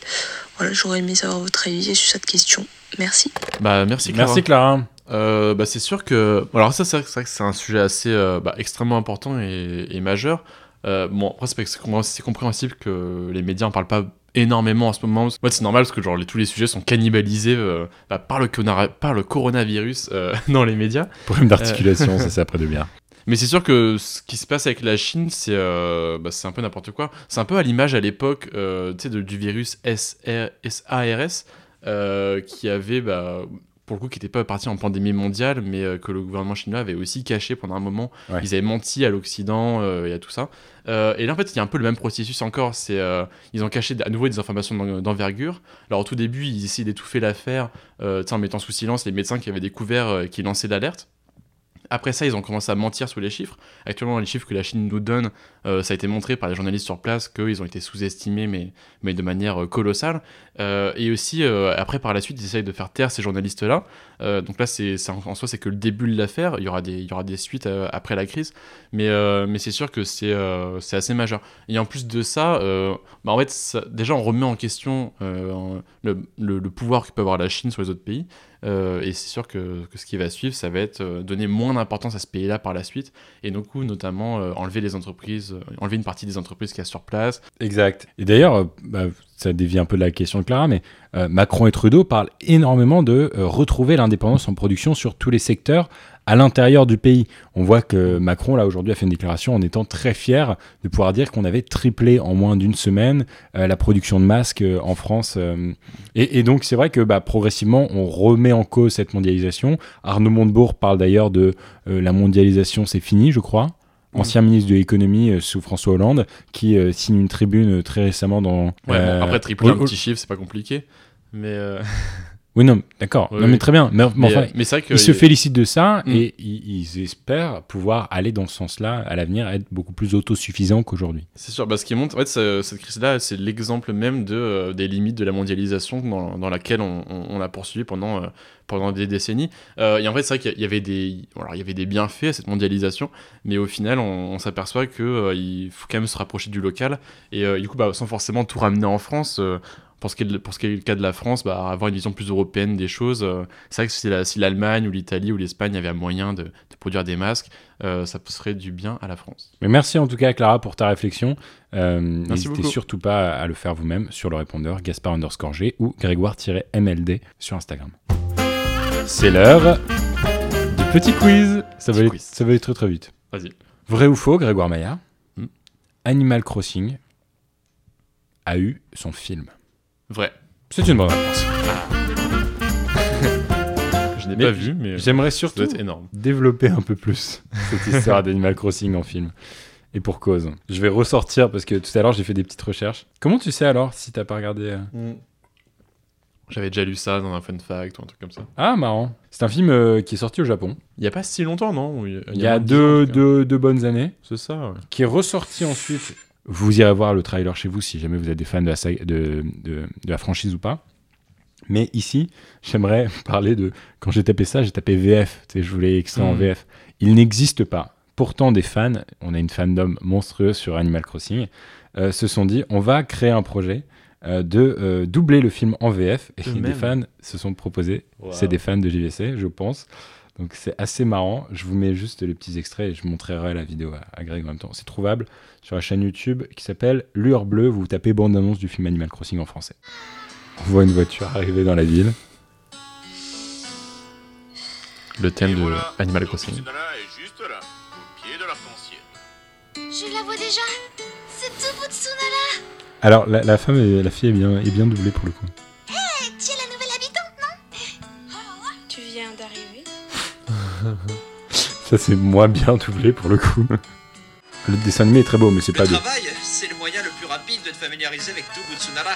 Voilà, j'aurais aimé savoir votre avis sur cette question. Merci. Bah, merci, Clara. Merci Clara. Euh, bah, c'est sûr que. Alors, ça, c'est vrai que c'est un sujet assez euh, bah, extrêmement important et, et majeur. Euh, bon, après, c'est compréhensible- que les médias en parlent pas énormément en ce moment. Ouais, c'est normal parce que genre, les- tous les sujets sont cannibalisés euh, bah, par, le par le coronavirus euh, dans les médias. Problème d'articulation, ça c'est après de bien. Mais c'est sûr que ce qui se passe avec la Chine, c'est euh, bah, un peu n'importe quoi. C'est un peu à l'image à l'époque du virus SR SARS, qui avait, bah, pour le coup, qui n'était pas parti en pandémie mondiale, mais euh, que le gouvernement chinois avait aussi caché pendant un moment. Ouais. Ils avaient menti à l'Occident euh, et à tout ça. Euh, et là, en fait, il y a un peu le même processus encore. C'est ils ont caché à nouveau des informations d'en- d'envergure. Alors, au tout début, ils essayaient d'étouffer l'affaire en mettant sous silence les médecins qui avaient découvert qui lançaient l'alerte. Après ça, ils ont commencé à mentir sur les chiffres. Actuellement, les chiffres que la Chine nous donne, euh, ça a été montré par les journalistes sur place qu'ils ont été sous-estimés, mais, de manière euh, colossale. Euh, et aussi, après, par la suite, ils essayent de faire taire ces journalistes-là. Euh, donc là, c'est, en, soi, c'est que le début de l'affaire. Il y aura des, il y aura des suites euh, après la crise. Mais, euh, mais c'est sûr que c'est, c'est assez majeur. Et en plus de ça, bah, en fait, déjà, on remet en question le, pouvoir que peut avoir la Chine sur les autres pays. Et c'est sûr que, que ce qui va suivre, ça va être donner moins d'importance à ce pays-là par la suite. Et donc, notamment, enlever les entreprises, enlever une partie des entreprises qu'il y a sur place. Exact. Et d'ailleurs, bah, ça dévie un peu de la question de Clara, mais euh, Macron et Trudeau parlent énormément de euh, retrouver l'indépendance en production sur tous les secteurs à l'intérieur du pays. On voit que Macron, là, aujourd'hui, a fait une déclaration en étant très fier de pouvoir dire qu'on avait triplé en moins d'une semaine euh, la production de masques en France. et, donc, c'est vrai que bah, progressivement, on remet en cause cette mondialisation. Arnaud Montebourg parle d'ailleurs de la mondialisation, c'est fini, je crois. Ancien ministre de l'économie euh, sous François Hollande, qui euh, signe une tribune euh, très récément dans. Ouais, bon, après, tripler un petit chiffre, c'est pas compliqué. Mais. Oui, non, d'accord. Oui, non, mais très bien. Mais, mais enfin, mais c'est vrai que ils se félicitent de ça Mm. et ils, ils espèrent pouvoir aller dans ce sens-là à l'avenir, être beaucoup plus autosuffisants qu'aujourd'hui. C'est sûr, bah, ce qui montre, en fait, ce- cette crise-là, c'est l'exemple même de, des limites de la mondialisation dans, dans laquelle on, on- on a poursuivi pendant, pendant des décennies. Euh, et en fait, c'est vrai qu'il y il avait des, alors, il y avait des bienfaits à cette mondialisation, mais au final, on, on s'aperçoit qu'il faut quand même se rapprocher du local. Et euh, du coup, bah, sans forcément tout ramener en France. euh, pour ce, qui est, de- pour ce qui est le cas de la France, bah, avoir une vision plus européenne des choses, euh, c'est vrai que si la- si l'Allemagne ou l'Italie ou l'Espagne avaient un moyen de, de produire des masques, euh, ça serait du bien à la France. Mais merci en tout cas, Clara, pour ta réflexion. Euh, N'hésitez beaucoup. surtout pas à le faire vous-même sur le répondeur Gaspard underscore G ou Grégoire-MLD sur Instagram. C'est l'heure du petit quiz. Ça va, Petit quiz. ça va très très vite. Vas-y. Vrai ou faux, Grégoire Maillard Hmm. Animal Crossing a eu son film. Vrai. C'est une bonne réponse. Je n'ai pas vu, mais J'aimerais ça surtout être énorme. développer un peu plus cette histoire d'Animal Crossing en film. Et pour cause. Je vais ressortir parce que tout à l'heure j'ai fait des petites recherches. Comment tu sais alors si t'as pas regardé euh J'avais déjà lu ça dans un fun fact ou un truc comme ça. Ah marrant. C'est un film euh, qui est sorti au Japon. Il n'y a pas si longtemps, non Il y a deux, ans, deux, deux bonnes années. C'est ça, ouais. Qui est ressorti ensuite. Vous irez voir le trailer chez vous si jamais vous êtes des fans de la, saga- de, de, de la franchise ou pas. Mais ici, j'aimerais parler de. Quand j'ai tapé ça, j'ai tapé VF. Tu sais, je voulais extraire en Mm. VF. Il n'existe pas. Pourtant, des fans, on a une fandom monstrueuse sur Animal Crossing, euh, se sont dit on va créer un projet euh, de euh, doubler le film en VF. Et des fans se sont proposés. Wow. C'est des fans de JVC, je pense. Donc c'est assez marrant. Je vous mets juste les petits extraits et je montrerai la vidéo à, à Greg en même temps. C'est trouvable sur la chaîne YouTube qui s'appelle Lueur Bleue. Vous tapez bande-annonce du film Animal Crossing en français. On voit une voiture arriver dans la ville. Le thème Et de voilà, Animal Crossing. Tsunala est juste là, au pied de l'arc-en-ciel. Je la vois déjà. C'est tout Tsunala. Alors la, la femme, est- la fille est bien, est bien doublée pour le coup. Tu es la nouvelle habitante, non Tu viens d'arriver Ça c'est moins bien doublé pour le coup. Le dessin animé est très beau, mais c'est pas Le de. travail, c'est le moyen le plus rapide de te familiariser avec tout Butsunara.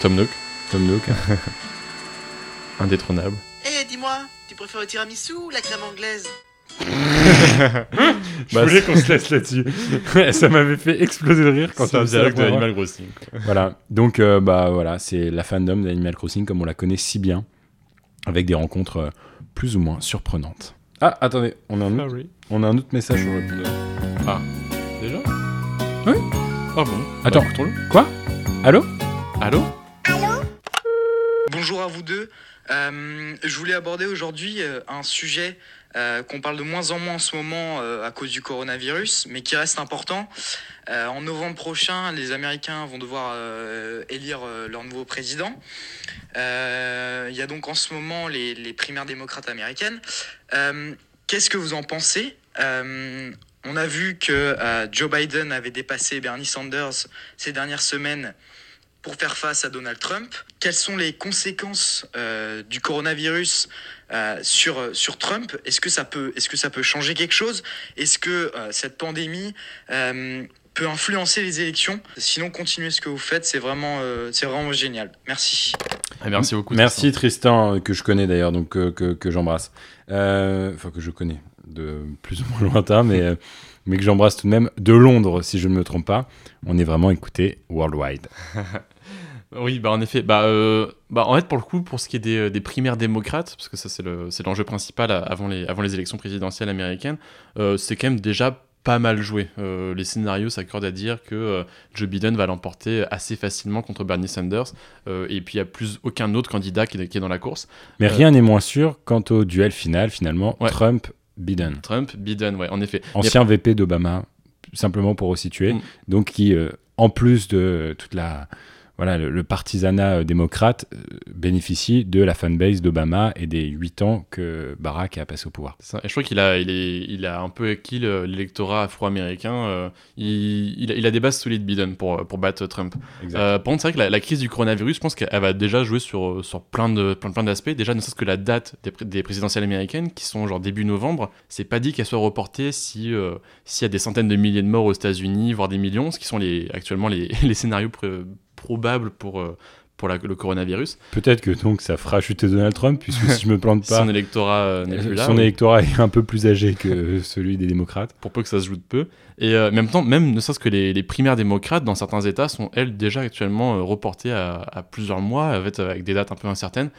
Tom Nook, Tom Nook. indétrônable. Eh, dis-moi, tu préfères le tiramisu ou la crème anglaise? Je voulais qu'on se laisse là-dessus. ça m'avait fait exploser de rire quand C'est un ça dialogue de Animal Crossing. Voilà, donc euh, bah voilà, c'est la fandom d'Animal Crossing comme on la connaît si bien, avec des rencontres euh, plus ou moins surprenantes. Ah, attendez, on a un autre, on a un autre message sur le répondeur. Ah, déjà? Oui. Ah bon? Attends. Bah. Quoi? Allô? Allô? Bonjour à vous deux. Euh, je voulais aborder aujourd'hui un sujet euh, qu'on parle de moins en moins en ce moment euh, à cause du coronavirus, mais qui reste important. Euh, en novembre prochain, les Américains vont devoir élire leur nouveau président. Il y a donc en ce moment les, primaires démocrates américaines. Qu'est-ce que vous en pensez? On a vu que Joe Biden avait dépassé Bernie Sanders ces dernières semaines pour faire face à Donald Trump. Quelles sont les conséquences euh, du coronavirus euh, sur, sur Trump? Est-ce que, ça peut- est-ce que ça peut changer quelque chose? Est-ce que euh, cette pandémie euh, peut influencer les élections? Sinon, continuez ce que vous faites, c'est vraiment, euh, c'est vraiment génial. Merci. Ah, Merci beaucoup. Merci Tristan, euh, que je connais d'ailleurs, donc euh, que, que j'embrasse. Euh, Enfin, que je connais de plus ou moins lointain, mais, euh, mais que j'embrasse tout de même de Londres, si je ne me trompe pas. On est vraiment écouté worldwide. Oui, bah en effet, bah, euh, bah en fait pour le coup, pour ce qui est des, des primaires démocrates, parce que ça c'est le- c'est l'enjeu principal avant les, avant les élections présidentielles américaines, euh, c'est quand même déjà pas mal joué. Euh, les scénarios s'accordent à dire que euh, Joe Biden va l'emporter assez facilement contre Bernie Sanders, euh, et puis il n'y a plus aucun autre candidat qui est, qui est dans la course. Mais Euh, rien n'est moins sûr quant au duel final, finalement, Ouais. Trump-Biden. Trump, Biden, ouais, en effet. Ancien VP d'Obama, simplement pour resituer, Mm. donc qui, euh, en plus de euh, toute la... Voilà, le, le partisanat euh, démocrate euh, bénéficie de la fanbase d'Obama et des 8 ans que Barack a passé au pouvoir. Ça. Je crois qu'il a, il est, il a un peu acquis le- l'électorat afro-américain. euh, il, il a, il a des bases solides, Biden, pour, pour battre Trump. Euh, par contre, c'est vrai que la, la crise du coronavirus, je pense qu'elle va déjà jouer sur, sur plein de plein, plein d'aspects. Déjà, ne serait-ce que la date des, pré- des présidentielles américaines, qui sont genre début novembre, c'est pas dit qu'elle soit reportée si euh, s'il y a des centaines de milliers de morts aux États-Unis, voire des millions, ce qui sont les, actuellement les, les scénarios pré- probables pour, euh, pour la- le coronavirus. Peut-être que donc ça fera chuter Donald Trump, puisque si je me plante pas, Son électorat euh, n'est plus là. son électorat est un peu plus âgé que celui des démocrates. pour peu que ça se joue de peu. Et euh, en même temps, même ne serait-ce que les, les primaires démocrates dans certains États sont, elles, déjà actuellement euh, reportées à, à plusieurs mois, avec, avec des dates un peu incertaines.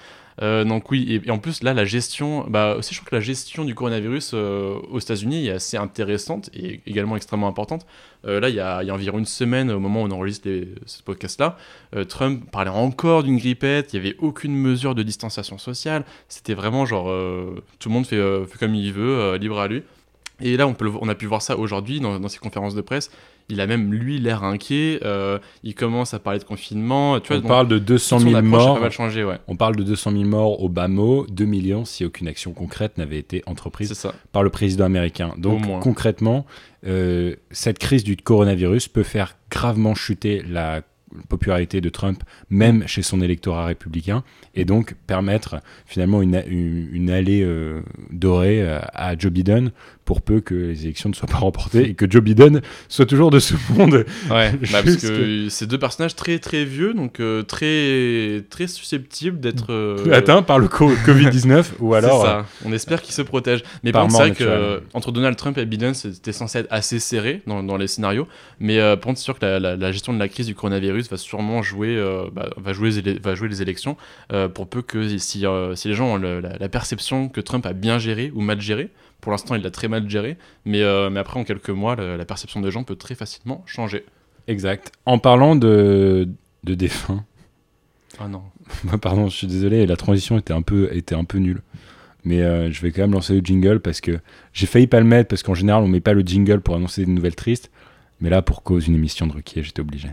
Euh, donc oui, et, en plus, là, la gestion, bah aussi, je trouve que la gestion du coronavirus euh, aux États-Unis est assez intéressante et également extrêmement importante. Euh, là, il y, a, environ une semaine, au moment où on enregistre ce podcast-là, Trump parlait encore d'une grippette, il n'y avait aucune mesure de distanciation sociale, c'était vraiment genre, tout le monde fait, comme il veut, libre à lui. Et là, on, peut on a pu voir ça aujourd'hui dans, dans ses conférences de presse. Il a même, lui, l'air inquiet. euh, il commence à parler de confinement. Tu vois, On donc, parle de toute 200 son 000 approche a morts. pas mal changé, ouais. On parle de 200 000 morts au bas mot, 2 millions si aucune action concrète n'avait été entreprise ça. par le président américain. Donc concrètement, euh, cette crise du coronavirus peut faire gravement chuter la popularité de Trump, même chez son électorat républicain, et donc permettre finalement une, une, une allée euh, dorée à Joe Biden pour peu que les élections ne soient pas remportées et que Joe Biden soit toujours de ce monde. Ouais, bah, parce que c'est deux personnages très très vieux, donc euh, très très susceptibles d'être euh, atteint par le co- Covid-19 ou alors C'est euh, ça. On espère qu'ils se protègent. Mais par c'est vrai que entre Donald Trump et Biden, c'était censé être assez serré dans, dans les scénarios. Mais euh, c'est sûr que la, la- la gestion de la crise du coronavirus va sûrement jouer, bah, va jouer, les va jouer les élections pour peu que si, si les gens ont le- la, la perception que Trump a bien géré ou mal géré. Pour l'instant, il l'a très mal géré, mais, euh, mais après, en quelques mois, la perception des gens peut très facilement changer. exact. En parlant de, de défunts, Ah non. Pardon, je suis désolé, la transition était un peu, était un peu nulle. Mais euh, je vais quand même lancer le jingle parce que j'ai failli pas le mettre parce qu'en général, on met pas le jingle pour annoncer des nouvelles tristes. Mais là, pour cause d'une émission de Ruquier, j'étais obligé.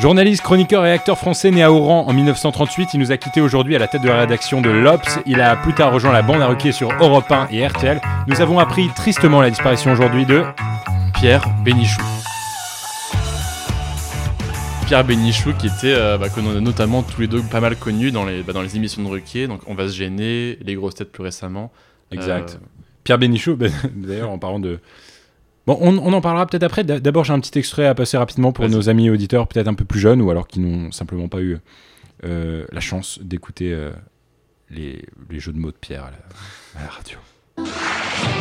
Journaliste, chroniqueur et acteur français né à Oran en 1938, il nous a quitté aujourd'hui à la tête de la rédaction de l'Obs. Il a plus tard rejoint la bande à Ruquier sur Europe 1 et RTL. Nous avons appris tristement la disparition aujourd'hui de Pierre Bénichou. Pierre Bénichou qui était, euh, bah, que a notamment tous les deux pas mal connu dans les, bah, dans les émissions de Ruquier, donc On va se gêner, Les grosses têtes plus récemment. Exact. Euh, Pierre Bénichou, d'ailleurs, en parlant de. Bon, on, on en parlera peut-être après. D'a- D'abord, j'ai un petit extrait à passer rapidement pour nos amis auditeurs, peut-être un peu plus jeunes ou alors qui n'ont simplement pas eu euh, la chance d'écouter euh, les, les jeux de mots de Pierre à la, à la radio.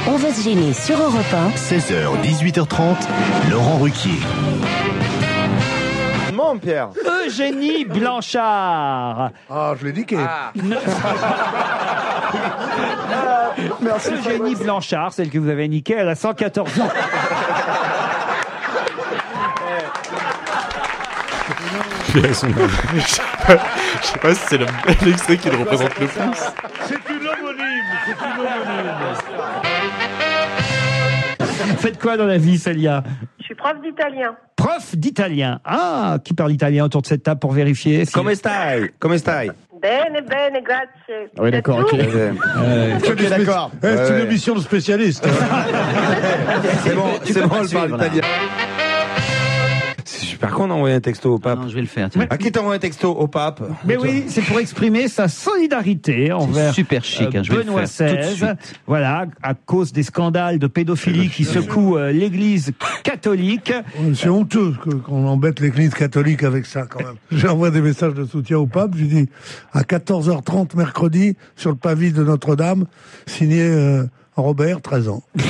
On va se gêner sur Europe 1. 16h, 18h30, Laurent Ruquier. Pierre? Eugénie Blanchard. Ah, je l'ai niqué. Merci. Eugénie Blanchard, celle que vous avez niquée, elle a 114 ans. Je sais pas si c'est le- l'extrait qui le représente le plus. C'est une homonyme. C'est une homonyme. Faites quoi dans la vie, Célia? Je suis prof d'italien. Prof d'italien. Ah, qui parle italien autour de cette table pour vérifier si- Come stai? Come stai? Bene, bene, grazie. Oui, d'accord, ok. Euh, Ok, d'accord. c'est une émission de spécialistes. C'est bon, c'est bon, je parle italien. C'est super con d'envoyer un texto au pape. Non, je vais le faire. À qui t'envoie un texto au pape Mais oui, c'est pour exprimer sa solidarité envers super chic, euh, hein, je vais le Benoît faire tout de XVI. suite. Voilà, à cause des scandales de pédophilie qui secouent euh, l'Église catholique. C'est honteux que- qu'on embête l'église catholique avec ça quand même. J'envoie des messages de soutien au pape. Je lui dis à 14h30 mercredi sur le pavis de Notre-Dame, signé euh, Robert, 13 ans.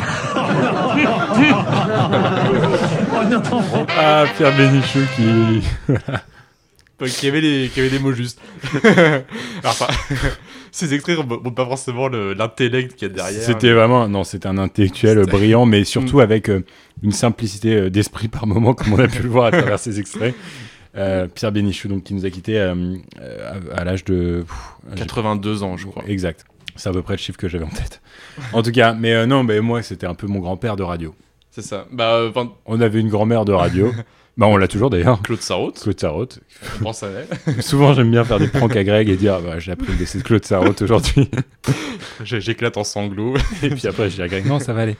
Ah, Pierre Bénichou qui. qui avait, les, qui avait les mots justes. Alors, enfin, ces extraits n'ont pas forcément le- l'intellect qu'il y a derrière. C'était vraiment. Non, c'était un intellectuel brillant, mais surtout Mm. avec euh, une simplicité euh, d'esprit par moment, comme on a pu le voir à travers ces extraits. Euh, Pierre Bénichou, donc, qui nous a quittés euh, à, à l'âge de. pff, j'ai 82 ans, je crois. Exact. C'est à peu près le chiffre que j'avais en tête. En tout cas, mais euh, non, mais moi, c'était un peu mon grand-père de radio. C'est ça. Bah, euh, On avait une grand-mère de radio. bah, on l'a toujours d'ailleurs. Claude Sarraute. Claude Sarraute. On pense à elle. Souvent, j'aime bien faire des pranks à Greg et dire bah, j'ai appris le décès de Claude Sarraute aujourd'hui. J'éclate en sanglots. et puis après, je dis à Greg non, ça va aller.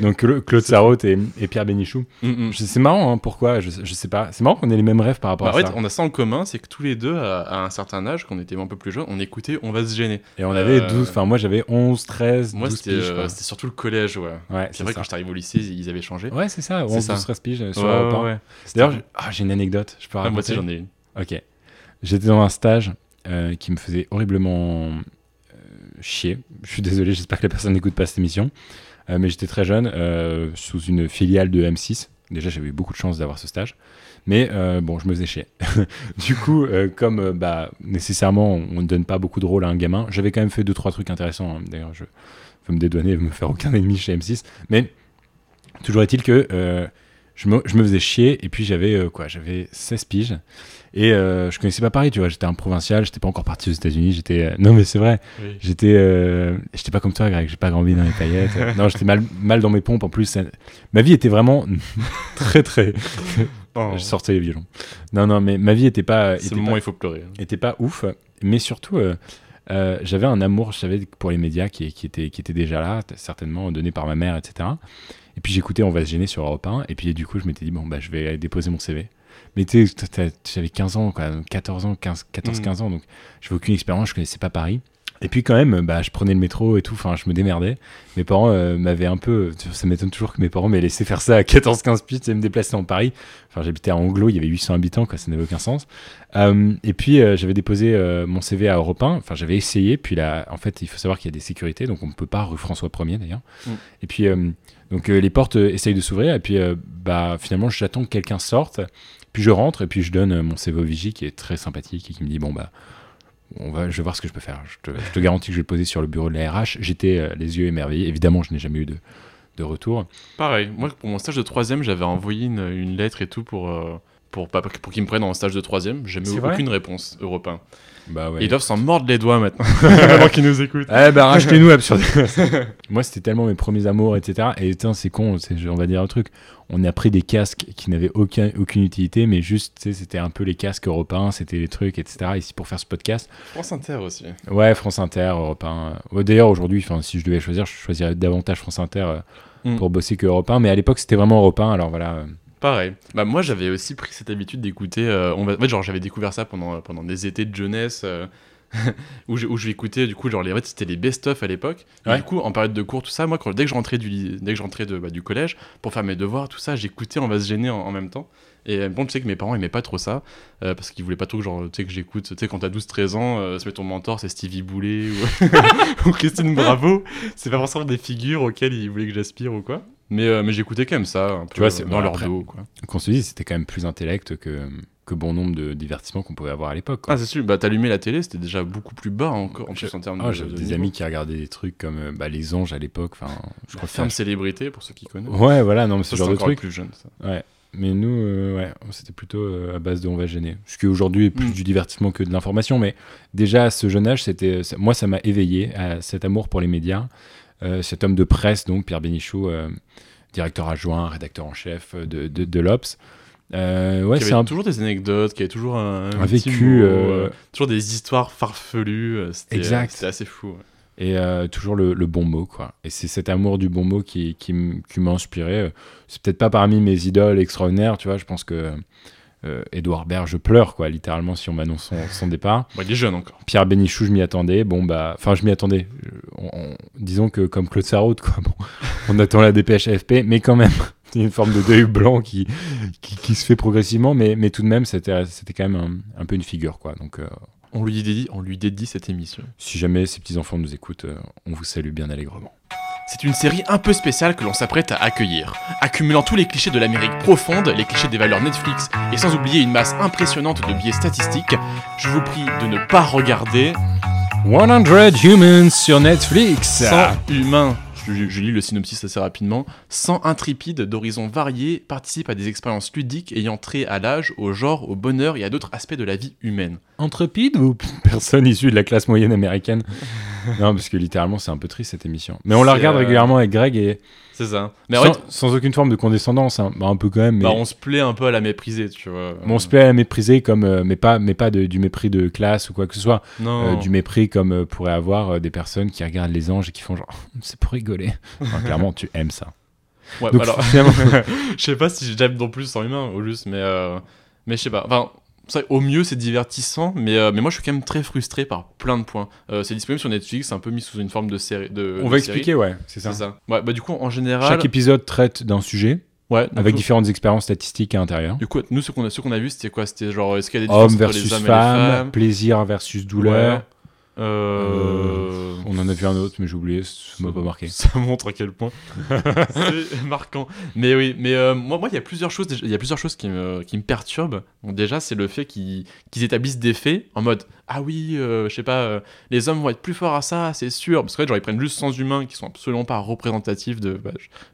Donc, Cla- Claude Sarraute et, et Pierre Bénichou. Mm, mm. Je- C'est marrant, hein, pourquoi je, je sais pas. C'est marrant qu'on ait les mêmes rêves par rapport Bah, à en fait, ça. on a ça en commun, c'est que tous les deux, à, à un certain âge, quand on était un peu plus jeunes, on écoutait On va se gêner. Et on avait Euh, 12, enfin, moi j'avais 11, 13, Moi, 12 c'était piges. euh, c'était surtout le collège, ouais. Ouais, c'est vrai, ça. quand j'étais arrivé au lycée, ils avaient changé. Ouais, c'est ça, C'est 11, ça. 12, 13 piges sur Ouais, Europe ouais, 1. ouais. D'ailleurs, j'ai- ah, j'ai une anecdote, je peux Ah, moi aussi, j'en ai une. Ok. J'étais dans un stage euh, qui me faisait horriblement euh, chier. Je suis désolé, j'espère que la personne n'écoute pas cette émission. Euh, mais j'étais très jeune, sous une filiale de M6. Déjà, j'avais eu beaucoup de chance d'avoir ce stage. Mais bon, je me faisais chier. du coup, comme bah, nécessairement, on ne donne pas beaucoup de rôle à un gamin, j'avais quand même fait deux trois trucs intéressants. hein. D'ailleurs, je veux me dédouaner, me faire aucun ennemi chez M6. Mais toujours est-il que je, me, je me faisais chier. Et puis, j'avais euh, quoi J'avais 16 piges. Et euh, je connaissais pas Paris, tu vois. J'étais un provincial, j'étais pas encore parti aux États-Unis. J'étais. euh, Non, mais c'est vrai. Oui. J'étais. euh, J'étais pas comme toi, Greg. J'ai pas grandi dans les paillettes. Non, j'étais mal, mal dans mes pompes. En plus, ça- ma vie était vraiment très, très. Oh. Je sortais les violons. Non, non, mais ma vie était pas. C'est le moment où il faut pleurer. était pas ouf, mais surtout, j'avais un amour, je savais, pour les médias qui, qui, était, qui était déjà là, certainement donné par ma mère, etc. Et puis j'écoutais On va se gêner sur Europe 1, et puis du coup, je m'étais dit, bon, bah, je vais déposer mon CV. Mais tu sais, j'avais 15 ans, quoi, 14 ans, 15, 14, Mm. 15 ans, donc j'avais aucune expérience, je connaissais pas Paris. Et puis quand même, bah, je prenais le métro et tout, enfin, je me démerdais. Mes parents euh, m'avaient un peu, ça m'étonne toujours que mes parents m'aient laissé faire ça à 14-15 piges et me déplacer en Paris. Enfin, j'habitais à Anglo, il y avait 800 habitants, quoi, ça n'avait aucun sens. Euh, et puis euh, j'avais déposé mon CV à Europe 1, enfin j'avais essayé, puis là, en fait, il faut savoir qu'il y a des sécurités, donc on ne peut pas rue François 1er d'ailleurs. Mm. Et puis, donc les portes essayent de s'ouvrir, et puis bah, finalement, j'attends que quelqu'un sorte, puis je rentre, et puis je donne mon CV au vigie qui est très sympathique et qui me dit, bon, bah, on va, je vais voir ce que je peux faire. Je te, garantis que je vais le poser sur le bureau de la RH. J'étais euh, les yeux émerveillés. Évidemment, je n'ai jamais eu de, de retour. Pareil, moi pour mon stage de troisième, j'avais envoyé une, une lettre et tout pour, euh, pour, pas- pour qu'ils me prennent en stage de troisième. J'ai eu aucune réponse européen. Bah ouais. Ils doivent s'en mordre les doigts maintenant. Avant qu'ils nous écoutent. Eh ben, rachetez-nous Absurde. Moi, c'était tellement mes premiers amours, etc. Et putain, c'est con, on va dire un truc. On a pris des casques qui n'avaient aucun, aucune utilité, mais juste, tu sais, c'était un peu les casques européens, c'était les trucs, etc. Ici, pour faire ce podcast. France Inter aussi. Ouais, France Inter, Europe 1. Ouais, D'ailleurs, aujourd'hui, si je devais choisir, je choisirais davantage France Inter euh, Mm. pour bosser que Europe 1. Mais à l'époque, c'était vraiment Europe 1. Alors voilà. euh, Pareil. Bah moi j'avais aussi pris cette habitude d'écouter. euh, on va... En fait, genre j'avais découvert ça pendant, pendant des étés de jeunesse. euh, où, je, où je écoutais du coup genre les en fait, c'était les best of à l'époque Ouais. du coup en période de cours tout ça moi quand, dès que je rentrais du dès que je rentrais de, bah, du collège pour faire mes devoirs tout ça j'écoutais on va se gêner en, en même temps et euh, bon tu sais que mes parents aimaient pas trop ça euh, parce qu'ils voulaient pas trop que genre tu sais que j'écoute tu sais quand t'as 12 13 ans euh, se met ton mentor c'est Stevie Boulet ou, ou Christine Bravo c'est pas forcément des figures auxquelles ils voulaient que j'aspire ou quoi mais, euh, mais j'écoutais quand même ça un peu Tu vois, c'est dans bon, leur après, dos quoi Qu'on se dise, c'était quand même plus intellect que, que bon nombre de divertissements qu'on pouvait avoir à l'époque. quoi. Ah, c'est sûr, bah t'allumais la télé, c'était déjà beaucoup plus bas encore, en plus en termes Ah, de. J'avais de des niveau. amis qui regardaient des trucs comme euh, bah, Les Anges à l'époque. Enfin, je crois que Ferme célébrité, pour ceux qui connaissent. Ouais, voilà, non, mais ce genre de truc. plus jeune, ça. Ouais. Mais nous, euh, ouais, c'était plutôt euh, à base de on va gêner. Ce qui aujourd'hui est plus Mm. du divertissement que de l'information. Mais déjà à ce jeune âge, c'était, moi, ça m'a éveillé à cet amour pour les médias. Euh, cet homme de presse, donc Pierre Bénichou, euh, directeur adjoint, rédacteur en chef euh, de, de, de l'Obs. Euh, ouais, c'est un toujours des anecdotes, qui avait toujours un, vécu, mot, euh, euh, toujours des histoires farfelues. C'était, Exact. C'était assez fou. ouais. et toujours le, le bon mot quoi et c'est cet amour du bon mot qui, qui, m'a inspiré c'est peut-être pas parmi mes idoles extraordinaires tu vois je pense que Edouard Baird je pleure quoi littéralement si on m'annonce son, son départ. Bon, il est jeune encore. Pierre Bénichou je m'y attendais. Bon bah enfin je m'y attendais. Euh, on- on- disons que comme Claude Sarraute quoi bon, on attend la dépêche AFP mais quand même a une forme de deuil blanc qui, qui, qui se fait progressivement mais, mais tout de même c'était c'était quand même un, un peu une figure quoi. Donc euh, On lui dédie, on lui dédie cette émission. si jamais ces petits enfants nous écoutent euh, on vous salue bien allègrement C'est une série un peu spéciale que l'on s'apprête à accueillir. Accumulant tous les clichés de l'Amérique profonde, les clichés des valeurs Netflix, et sans oublier une masse impressionnante de biais statistiques, je vous prie de ne pas regarder 100 Humans sur Netflix. 100 humains. Je, je lis le synopsis assez rapidement. 100 intrépides d'horizons variés participent à des expériences ludiques ayant trait à l'âge, au genre, au bonheur et à d'autres aspects de la vie humaine. Intrépide ou personne issue de la classe moyenne américaine? Non, parce que littéralement, c'est un peu triste cette émission. Mais on la regarde euh, régulièrement avec Greg et. C'est ça. Mais sans, sans aucune forme de condescendance, hein. Bah, un peu quand même. Mais bah, on se plaît un peu à la mépriser, tu vois. mais on se plaît à la mépriser, comme, euh, mais pas, mais pas de- du mépris de classe ou quoi que ce soit. Non. Euh, du mépris comme pourrait avoir des personnes qui regardent les anges et qui font genre, c'est pour rigoler. Enfin, clairement, tu aimes ça. Ouais, Donc, alors, finalement- je sais pas si j'aime non plus sans humain, au juste, mais, mais je sais pas. Enfin, ça, au mieux, c'est divertissant, mais, euh, mais moi, je suis quand même très frustré par plein de points. Euh, c'est disponible sur Netflix, c'est un peu mis sous une forme de série. De, On de va série. expliquer, ouais, c'est ça. Ouais, bah, du coup, en général. Chaque épisode traite d'un sujet. Ouais, avec nous- différentes expériences statistiques à l'intérieur. Du coup, nous, ce qu'on a, ce qu'on a vu, c'était quoi? C'était genre, est-ce qu'il y a des Homme différences entre versus les hommes femme, et les femmes? plaisir versus douleur. Euh... On en a vu un autre, mais j'ai oublié, ça m'a pas marqué. Ça montre à quel point c'est marquant. Mais oui, mais euh, moi, moi, il y a plusieurs choses. déjà- Il y a plusieurs choses qui me, qui me perturbent. Donc déjà, c'est le fait qu'ils qu'ils établissent des faits en mode ah oui, euh, je sais pas, euh, les hommes vont être plus forts à ça, c'est sûr. Parce que genre ils prennent juste 100 humains qui sont absolument pas représentatifs de bah,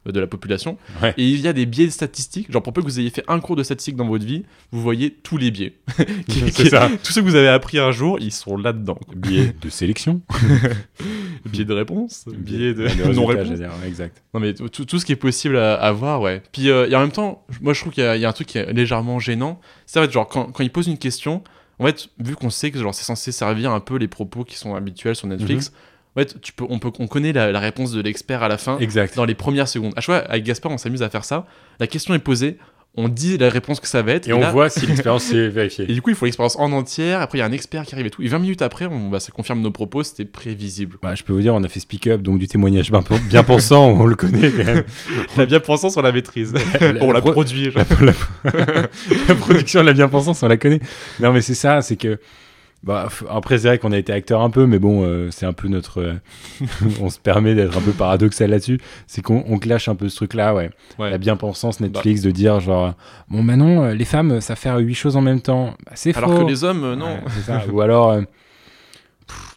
de la population. Ouais. Et il y a des biais statistiques. Genre pour peu que vous ayez fait un cours de statistique dans votre vie, vous voyez tous les biais. Qui- ça. Tous ceux que vous avez appris un jour, ils sont là-dedans. Biais de sélection. biais de réponse, biais de de non-réponse. exact. Non mais tout, tout- tout ce qui est possible à, à voir, ouais. Puis euh, et en même temps, moi je trouve qu'il y, a- il y a un truc qui est légèrement gênant. C'est fait genre quand, quand il pose une question, en fait vu qu'on sait que genre c'est censé servir un peu les propos qui sont habituels sur Netflix. En fait, tu peux, on, peut, on connaît la, la réponse de l'expert à la fin, Exact. dans les premières secondes. À chaque fois, avec Gaspard, on s'amuse à faire ça. La question est posée, on dit la réponse que ça va être. Et on là- voit si l'expérience est vérifiée. Et du coup, il faut l'expérience en entière. Après, il y a un expert qui arrive et tout. Et 20 minutes après, on, bah, ça confirme nos propos, c'était prévisible. Bah, je peux vous dire, on a fait Speak Up, donc du témoignage bien, bien pensant, on le connaît quand même. La bien pensance, on la maîtrise. on la pro- produit. La, la- la production de la bien pensance, on la connaît. Non, mais c'est ça, c'est que. Bah, après, c'est vrai qu'on a été acteur un peu, mais bon, euh, c'est un peu notre. euh, on se permet d'être un peu paradoxal là-dessus. C'est qu'on on clash un peu ce truc-là, ouais. Ouais. La bien-pensance Netflix de dire, genre, bon, Manon, euh, les femmes, ça faire huit choses en même temps. Bah, c'est Alors faux. que les hommes, non. Ouais, ça. Ou alors.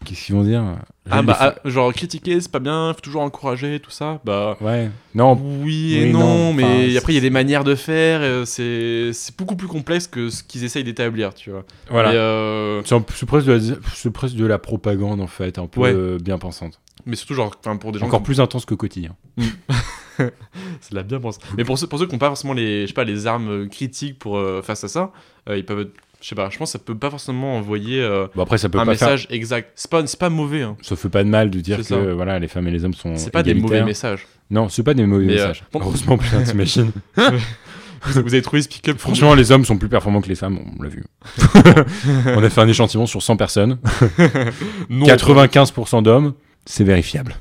Qu'est-ce qu'ils vont dire? Ah bah, ah, genre critiquer, c'est pas bien, faut toujours encourager, tout ça. Bah. Ouais. Non. Oui et Oui, non, non, mais enfin, après il y a des manières de faire, euh, c'est c'est beaucoup plus complexe que ce qu'ils essayent d'établir, tu vois. Voilà. Euh, C'est c'est presque, de c'est de la propagande, en fait, un peu Ouais. euh, bien pensante. mais surtout genre, enfin, pour des gens Encore plus intense que quotidien. c'est de la bien pensée. Mais pour ceux, pour ceux qui n'ont pas forcément les, je sais pas, les armes euh, critiques pour euh, face à ça, ils peuvent, je sais pas, je pense que ça peut pas forcément envoyer euh, Bon, après, ça peut un pas faire- message exact. C'est pas, pas mauvais. Hein. Ça fait pas de mal de dire que ça. voilà, les femmes et les hommes sont. C'est pas des mauvais messages. Non, c'est pas des mauvais Mais, euh, messages. bon- Heureusement, putain, t'imagines. vous, vous avez trouvé Speak Up Franchement, les hommes sont plus performants que les femmes, on l'a vu. on a fait un échantillon sur 100 personnes. Non. 95% d'hommes, c'est vérifiable.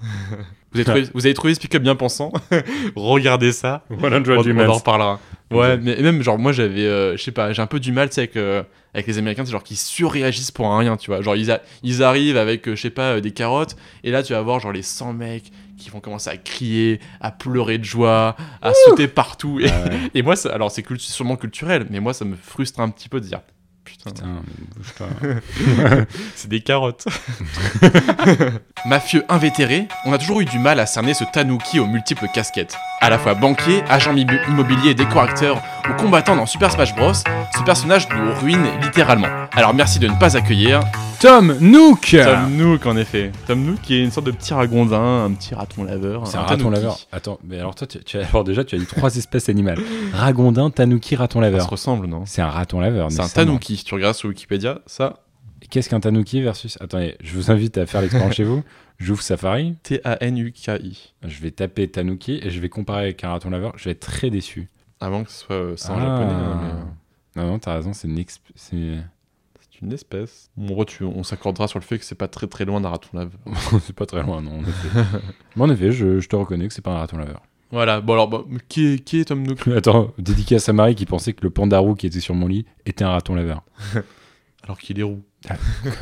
Vous avez trouvé, vous avez trouvé Speak Up bien pensant Regardez ça. 100 on, on en reparlera. Ouais, mais même genre moi j'avais, euh, je sais pas, j'ai un peu du mal, tu sais, avec, euh, avec les Américains, c'est genre qui surréagissent pour un rien, tu vois. Genre ils, a- ils arrivent avec, euh, je sais pas, des carottes, et là tu vas voir genre les 100 mecs qui vont commencer à crier, à pleurer de joie, à sauter partout. Et, ouais. et moi, ça- alors c'est cult- sûrement culturel, mais moi ça me frustre un petit peu de dire. Putain, Putain, bouge-toi. c'est des carottes. Mafieux invétéré, on a toujours eu du mal à cerner ce Tanuki aux multiples casquettes. À la fois banquier, agent immo- immobilier, décorateur ou combattant dans Super Smash Bros, ce personnage nous ruine littéralement. Alors merci de ne pas accueillir Tom Nook Tom Nook en effet. Tom Nook qui est une sorte de petit ragondin, un petit raton laveur. C'est un raton tanuki. laveur. Attends, mais alors toi, tu, tu as- alors déjà, tu as dit trois espèces animales. Ragondin, tanuki, raton Ça se laveur. ressemble, non? C'est un raton laveur. C'est un tanuki. Si tu regardes sur Wikipédia, ça, Qu'est-ce qu'un tanuki versus... Attendez, je vous invite à faire l'expérience chez vous. J'ouvre Safari, T-A-N-U-K-I. je vais taper tanuki et je vais comparer avec un raton laveur. Je vais être très déçu. Avant que ce soit euh, ça en Ah. japonais. hein, mais, euh, Non, non, t'as raison, c'est une, exp- c'est- une espèce. En tu- on s'accordera sur le fait que c'est pas très très loin d'un raton laveur. c'est pas très loin, non, en effet. Mais en effet, je, je te reconnais que c'est pas un raton laveur. Voilà, bon alors, qui, est, qui est Tom Nook? Attends, dédicace à Marie qui pensait que le pandarou qui était sur mon lit était un raton laveur. Alors qu'il est roux.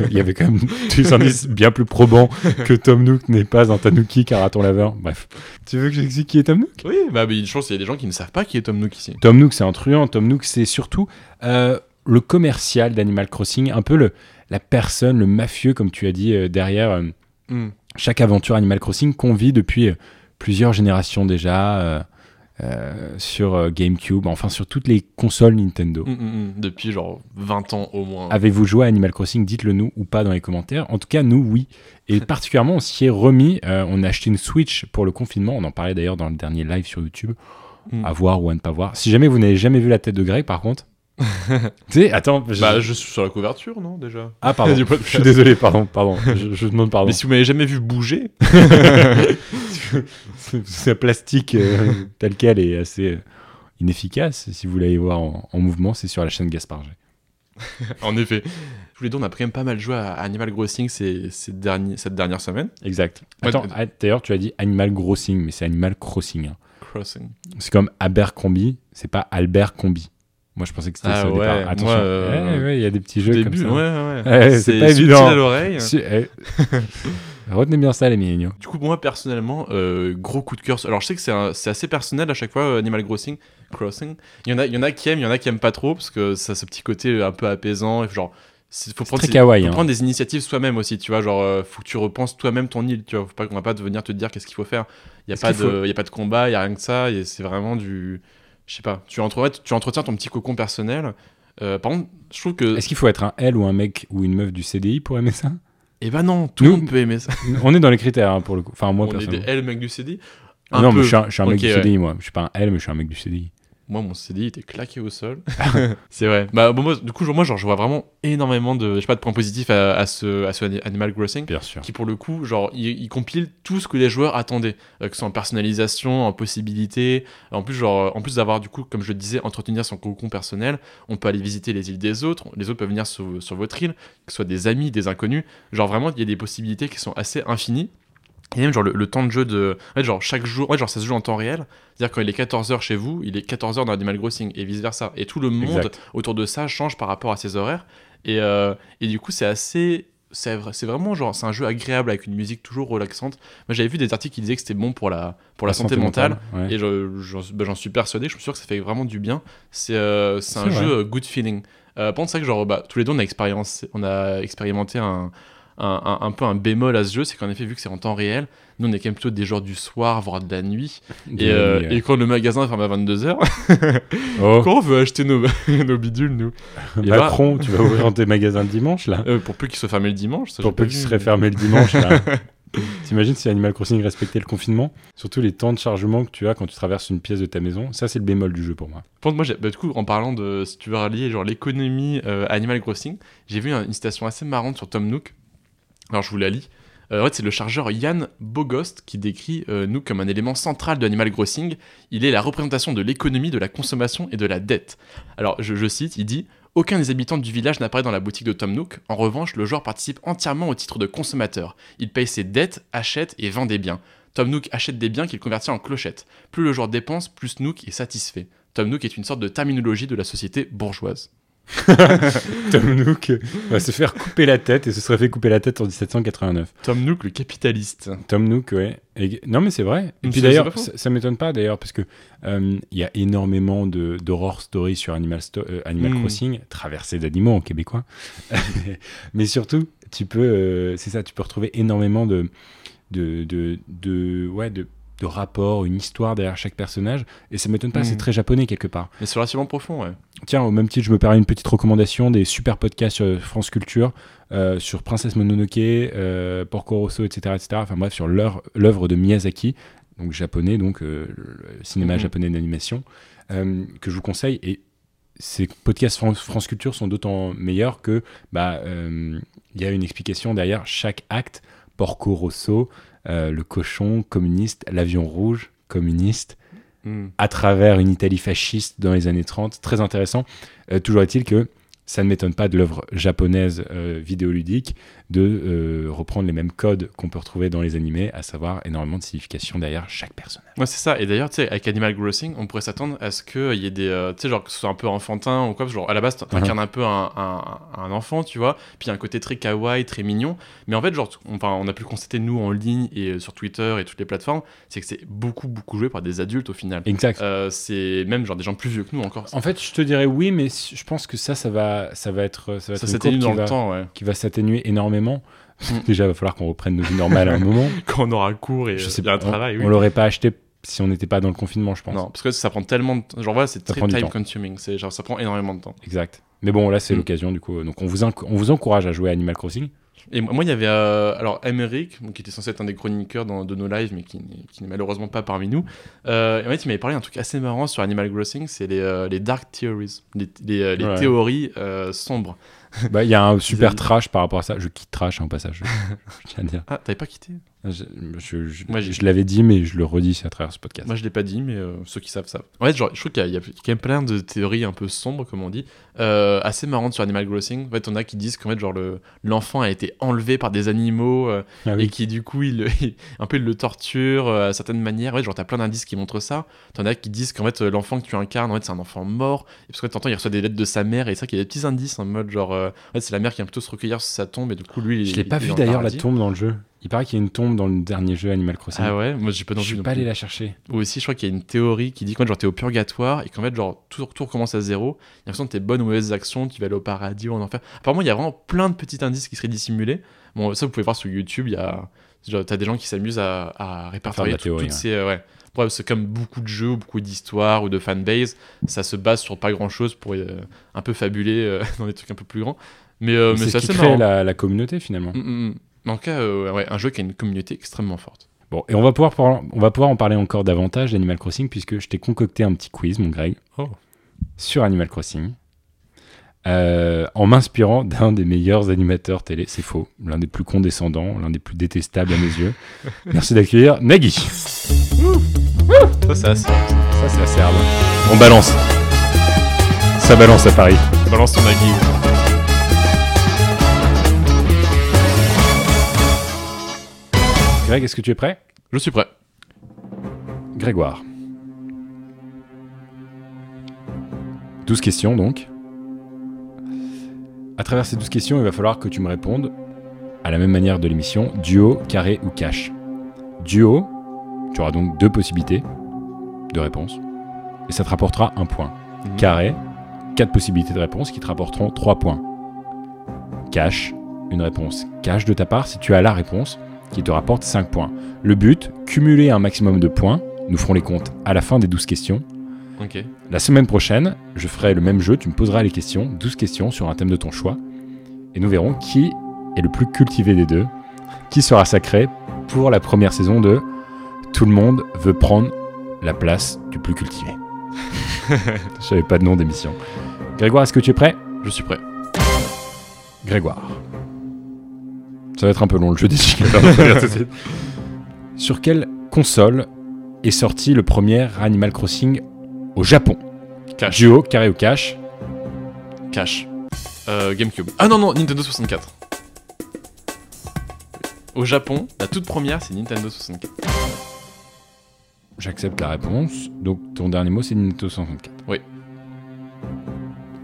Il y avait quand même des indices bien plus probants que Tom Nook n'est pas un tanuki qu'un raton laveur. Bref. Tu veux que j'explique qui est Tom Nook? Oui, bah, mais je pense qu'il y a des gens qui ne savent pas qui est Tom Nook ici. Tom Nook, c'est un truand. Tom Nook, c'est surtout euh, le commercial d'Animal Crossing, un peu le, la personne, le mafieux, comme tu as dit, euh, derrière euh, Hmm. chaque aventure Animal Crossing qu'on vit depuis plusieurs générations déjà euh, sur euh, GameCube, enfin sur toutes les consoles Nintendo. Hmm, hmm, hmm. Depuis genre 20 ans au moins. Avez-vous joué à Animal Crossing? Dites-le nous ou pas dans les commentaires. En tout cas, nous, oui. Et particulièrement, on s'y est remis. Euh, on a acheté une Switch pour le confinement. On en parlait d'ailleurs dans le dernier live sur YouTube. Hmm. À voir ou à ne pas voir. Si jamais vous n'avez jamais vu la tête de Greg, par contre. tu sais, attends. je- Bah, je suis sur la couverture, non, déjà? Ah, pardon. Je suis désolé, pardon. pardon. Je, je demande pardon. Mais si vous m'avez jamais vu bouger, Ce plastique euh, tel quel est assez euh, inefficace. Si vous voulez voir en, en mouvement, c'est sur la chaîne Gaspard en effet. Je voulais dire, on a quand même pas mal joué à Animal Crossing ces, ces derniers, cette dernière semaine. Exact. Attends, euh, ah, d'ailleurs, tu as dit Animal Crossing, mais c'est Animal Crossing. hein. Crossing. C'est comme Abercrombie, c'est pas Albert Combi. Moi, je pensais que c'était Ah ça au ouais, départ. Attention, euh, Ouais, ouais, il y a des petits jeux début, comme ça. c'est pas évident. à l'oreille. Retenez bien ça, les milléniaux. Du coup, moi personnellement, euh, gros coup de cœur. Alors, je sais que c'est assez personnel à chaque fois, euh, Animal Crossing. Crossing. Il y en a, il y en a qui aiment, il y en a qui aiment pas trop parce que ça a ce petit côté un peu apaisant. Genre, c'est- faut prendre, très kawaii, faut hein. prendre des initiatives soi-même aussi. Tu vois, genre, euh, faut que tu repenses toi-même ton île. Tu vois, faut pas qu'on va pas venir te dire qu'est-ce qu'il faut faire. Il y a pas de, y a pas de combat, il y a rien que ça. Et c'est vraiment du, je sais pas. Tu entretiens, tu entretiens ton petit cocon personnel. Euh, par contre, je trouve que. Est-ce qu'il faut être un L ou un mec ou une meuf du CDI pour aimer ça? Eh ben non, tout le monde peut aimer ça. On est dans les critères hein, pour le coup. Enfin, moi, On est des personnellement. L mecs du CD. Ah non, peu. mais je suis un, je suis un mec Ok, du ouais. CDI, moi. Je suis pas un L, mais je suis un mec du CDI. Moi, mon CDI était claqué au sol. c'est vrai. Bah, bon, moi, du coup, genre, moi, genre, je vois vraiment énormément de, je sais pas, de points positifs à, à ce, à ce Ani- Animal Crossing. Bien sûr. Qui, pour le coup, genre, il, il compile tout ce que les joueurs attendaient. Euh, que ce soit en personnalisation, en possibilités. En plus, genre, en plus d'avoir, du coup, comme je le disais, entretenir son cocon personnel, on peut aller visiter les îles des autres. Les autres peuvent venir sur, sur votre île, que ce soit des amis, des inconnus. Genre, vraiment, il y a des possibilités qui sont assez infinies. Et même genre le, le temps de jeu de. En fait, genre chaque jour. Ouais, genre ça se joue en temps réel. C'est-à-dire quand il est 14h chez vous, il est 14h dans Animal Crossing et vice-versa. Et tout le monde Exact. autour de ça change par rapport à ses horaires. Et, euh, et du coup, c'est assez. C'est vra- c'est vraiment genre, c'est un jeu agréable avec une musique toujours relaxante. Moi, j'avais vu des articles qui disaient que c'était bon pour la, pour la, La santé, santé mentale. mentale, ouais. Et je- ben, j'en suis persuadé. Je suis sûr que ça fait vraiment du bien. C'est euh, un vrai. jeu euh, good feeling. Euh, c'est vrai que genre, bah, tous les deux, on a, on a expérimenté un, un, peu un bémol à ce jeu, c'est qu'en effet, vu que c'est en temps réel, nous on est quand même plutôt des joueurs du soir, voire de la nuit. Et, euh, nuit, ouais. et quand le magasin ferme à 22h, Oh. quand on veut acheter nos, nos bidules, nous Et Macron, tu vas ouvrir tes magasins le dimanche, là Euh, Pour peu qu'ils soient fermés le dimanche. ça, Pour peu qu'il vu, serait mais- fermé le dimanche, là. T'imagines si Animal Crossing respectait le confinement? Surtout les temps de chargement que tu as quand tu traverses une pièce de ta maison. Ça, c'est le bémol du jeu pour moi. Contre, moi, bah, du coup, en parlant de, si tu veux relier genre l'économie euh, Animal Crossing, j'ai vu un- une citation assez marrante sur Tom Nook. Alors, je vous la lis. Euh, en fait, c'est le chargeur Yann Bogost qui décrit euh, Nook comme un élément central de Animal Crossing. Il est la représentation de l'économie, de la consommation et de la dette. Alors, je, je cite, il dit aucun des habitants du village n'apparaît dans la boutique de Tom Nook. En revanche, le joueur participe entièrement au titre de consommateur. Il paye ses dettes, achète et vend des biens. Tom Nook achète des biens qu'il convertit en clochettes. Plus le joueur dépense, plus Nook est satisfait. Tom Nook est une sorte de terminologie de la société bourgeoise. Tom Nook va se faire couper la tête et se serait fait couper la tête en 1789. Tom Nook, le capitaliste. Tom Nook, ouais. Et- non, mais c'est vrai. Et Mais puis d'ailleurs, ça, ça m'étonne pas d'ailleurs parce que euh, il y a énormément de d'horror stories sur Animal, Sto- euh, Animal Mm. Crossing, traversée d'animaux en québécois. mais surtout, tu peux, euh, c'est ça, tu peux retrouver énormément de de de, de ouais de de rapports, une histoire derrière chaque personnage, et ça m'étonne pas, c'est très japonais quelque part. Mais c'est relativement profond, ouais. Tiens, au même titre, je me permets une petite recommandation des super podcasts sur France Culture, euh, sur Princesse Mononoke, euh, Porco Rosso, etc., etc. Enfin bref, sur l'œuvre de Miyazaki, donc japonais, donc euh, le cinéma Mhm. japonais d'animation, euh, que je vous conseille. Et ces podcasts France, France Culture sont d'autant meilleurs que bah euh, il y a une explication derrière chaque acte. Porco Rosso, euh, le cochon communiste, l'avion rouge communiste, Mm. à travers une Italie fasciste dans les années 30. Très intéressant. Euh, toujours est-il que ça ne m'étonne pas de l'œuvre japonaise euh, vidéoludique de euh, reprendre les mêmes codes qu'on peut retrouver dans les animés, à savoir énormément de signification derrière chaque personnage. Ouais, c'est ça. Et d'ailleurs, tu sais, avec Animal Crossing, on pourrait s'attendre à ce qu'il y ait des. euh, tu sais, genre que ce soit un peu enfantin ou quoi. parce que Genre, à la base, t'incarnes un peu un, un, un enfant, tu vois. Puis il y a un côté très kawaii, très mignon. Mais en fait, genre, on, enfin, on a pu le constater, nous, en ligne et euh, sur Twitter et toutes les plateformes, c'est que c'est beaucoup, beaucoup joué par des adultes au final. Exact. Euh, c'est même genre des gens plus vieux que nous encore. En fait, je te dirais oui, mais je pense que ça, ça va, ça va être, ça va Ça être une s'atténue dans le temps, ouais. qui va s'atténuer énormément. Mm. Déjà, il va falloir qu'on reprenne nos vies normales à un moment. Quand on aura cours et Je euh, sais a un on- travail, oui. On l'aurait pas acheté si on n'était pas dans le confinement, je pense. Non, parce que ça prend tellement de temps. Genre, voilà, c'est très time consuming. Genre, ça prend énormément de temps. Exact. Mais bon, là, c'est Mm. l'occasion, du coup. Donc, on vous, enc- on vous encourage à jouer à Animal Crossing. Et moi, il y avait euh, alors Emeric, qui était censé être un des chroniqueurs dans- de nos lives, mais qui, n'est- malheureusement pas parmi nous. Euh, et en fait, il m'avait parlé d'un truc assez marrant sur Animal Crossing, c'est les, euh, les dark theories, les, les, les Ouais. théories sombres. Bah, Il y a un super trash par rapport à ça. Je quitte trash hein, au passage. je- je tiens à dire. Ah, t'avais pas quitté? Je, je- je- Moi, j'ai- je l'avais dit, mais je le redis à travers ce podcast. Moi, je l'ai pas dit, mais euh, ceux qui savent savent. En fait, genre, je trouve qu'il y, a- il y a quand même plein de théories un peu sombres, comme on dit, euh, assez marrantes sur Animal Crossing. En fait, on a qui disent qu'en fait, genre, le- l'enfant a été enlevé par des animaux euh, Ah oui. et qui, du coup, il, un peu, il le torture à certaines manières. Ouais, genre, t'as plein d'indices qui montrent ça. T'en as qui disent qu'en fait, l'enfant que tu incarnes, en fait, c'est un enfant mort. Et parce que t'entends, il reçoit des lettres de sa mère, et c'est vrai qu'il y a des petits indices en mode, genre, en fait, c'est la mère qui vient plutôt se recueillir sur sa tombe, et du coup, lui, il Je l'ai pas vu d'ailleurs la tombe dans le jeu. Il paraît qu'il y a une tombe dans le dernier jeu Animal Crossing. Ah ouais, moi j'ai pas Je non suis pas allé la chercher. Ou aussi, je crois qu'il y a une théorie qui dit qu'en fait, genre, t'es au purgatoire et qu'en fait, genre, tout, tout recommence à zéro. Et en fonction de tes bonnes ou mauvaises actions, tu vas aller au paradis ou en enfer. Apparemment, il y a vraiment plein de petits indices qui seraient dissimulés. Bon, ça, vous pouvez voir sur YouTube, il y a. T'as des gens qui s'amusent à, à répertorier la tout- théorie, toutes ces. euh, ouais. Ouais, c'est comme beaucoup de jeux, ou beaucoup d'histoires ou de fanbase, ça se base sur pas grand chose pour euh, un peu fabuler euh, dans des trucs un peu plus grands. Mais, euh, mais c'est c'est ce qui assez crée marrant. la, la communauté finalement. Mm, mm, En tout cas, euh, ouais, un jeu qui a une communauté extrêmement forte. Bon, et on va pouvoir, on va pouvoir en parler encore davantage d'Animal Crossing puisque je t'ai concocté un petit quiz, mon Greg, Oh. sur Animal Crossing. euh, en m'inspirant d'un des meilleurs animateurs télé, c'est faux, l'un des plus condescendants, l'un des plus détestables à mes yeux. Merci d'accueillir Nagui. Ça, assez. Ça, c'est assez hard. On balance. Ça balance à Paris. Balance ton Nagui. Greg, est-ce que tu es prêt? Je suis prêt. Grégoire. 12 questions donc. À travers ces 12 questions, il va falloir que tu me répondes à la même manière de l'émission, duo, carré ou cash. Duo, tu auras donc deux possibilités de réponse et ça te rapportera un point. Mhm. Carré, quatre possibilités de réponse qui te rapporteront trois points. Cash, une réponse cash de ta part si tu as la réponse qui te rapporte 5 points. Le but, cumuler un maximum de points. Nous ferons les comptes à la fin des 12 questions. La semaine prochaine, je ferai le même jeu, tu me poseras les questions, 12 questions sur un thème de ton choix. Et nous verrons qui est le plus cultivé des deux, qui sera sacré pour la première saison de Tout le monde veut prendre la place du plus cultivé. je savais pas de nom d'émission. Grégoire, est-ce que tu es prêt? Je suis prêt. Grégoire. Ça va être un peu long le jeu des. Sur quelle console est sorti le premier Animal Crossing au Japon? Cash. Duo, carré ou cash? Cash. Euh, GameCube. Ah non, non, Nintendo 64. Au Japon, la toute première, c'est Nintendo 64. J'accepte la réponse. Donc ton dernier mot c'est Nintendo 64. Oui.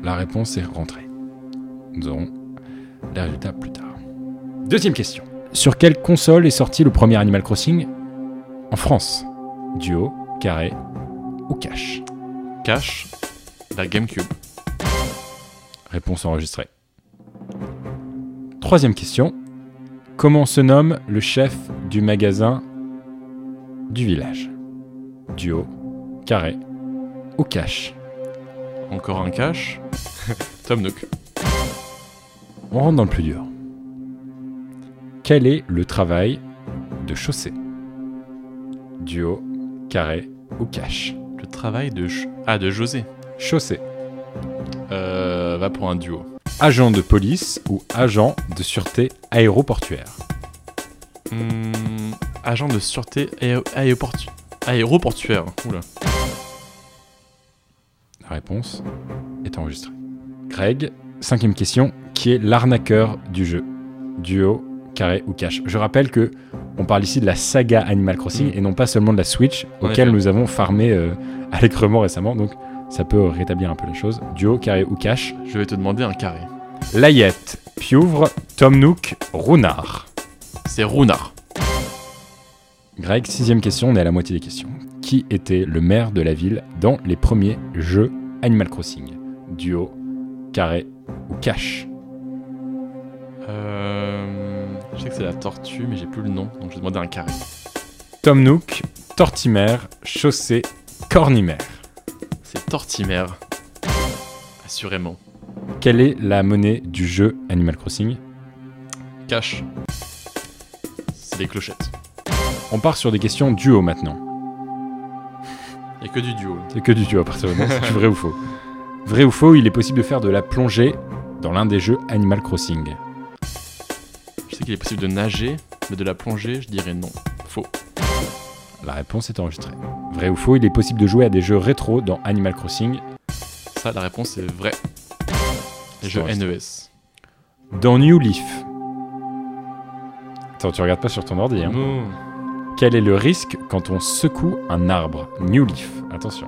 La réponse est rentrée. Nous aurons les résultats plus tard. Deuxième question. Sur quelle console est sorti le premier Animal Crossing? En France Duo, carré ou cash Cash, la GameCube. Réponse enregistrée. Troisième question. Comment se nomme le chef du magasin du village? Duo, carré ou cash Encore un cash. Tom Nook. On rentre dans le plus dur. Quel est le travail de chaussée? Duo, carré ou cash Le travail de... Ch- Ah, de José. Chaussée. Euh, va pour un duo. Agent de police ou agent de sûreté aéroportuaire? Hmm, agent de sûreté aé- aéroportu- aéroportuaire. Oula. La réponse est enregistrée. Greg, cinquième question. Qui est l'arnaqueur du jeu? Duo, carré ou cash Je rappelle que on parle ici de la saga Animal Crossing Mm. et non pas seulement de la Switch, auquel nous avons farmé euh, allègrement récemment. Donc ça peut rétablir un peu les choses. Duo, carré ou cash Je vais te demander un carré. Layette, Pieuvre, Tom Nook, Rounard. C'est Runard. Greg, sixième question, on est à la moitié des questions. Qui était le maire de la ville dans les premiers jeux Animal Crossing? Duo, carré ou cash Euh, je sais que c'est la tortue, mais j'ai plus le nom, donc je vais demander un carré. Tom Nook, Tortimer, Chaussée, Cornimer. C'est Tortimer. Assurément. Quelle est la monnaie du jeu Animal Crossing? Cash. C'est des clochettes. On part sur des questions duo maintenant. Il n'y a que du duo. C'est que du duo à partir de maintenant, c'est du vrai ou faux. Vrai ou faux, il est possible de faire de la plongée dans l'un des jeux Animal Crossing. Je sais qu'il est possible de nager. mais de la plongée, je dirais non. Faux. La réponse est enregistrée. Vrai ou faux, il est possible de jouer à des jeux rétro dans Animal Crossing. Ça, la réponse est vraie. Les jeux E. NES. Dans New Leaf. Attends, tu regardes pas sur ton ordi. Hein. Non. Quel est le risque quand on secoue un arbre? New Leaf. Attention.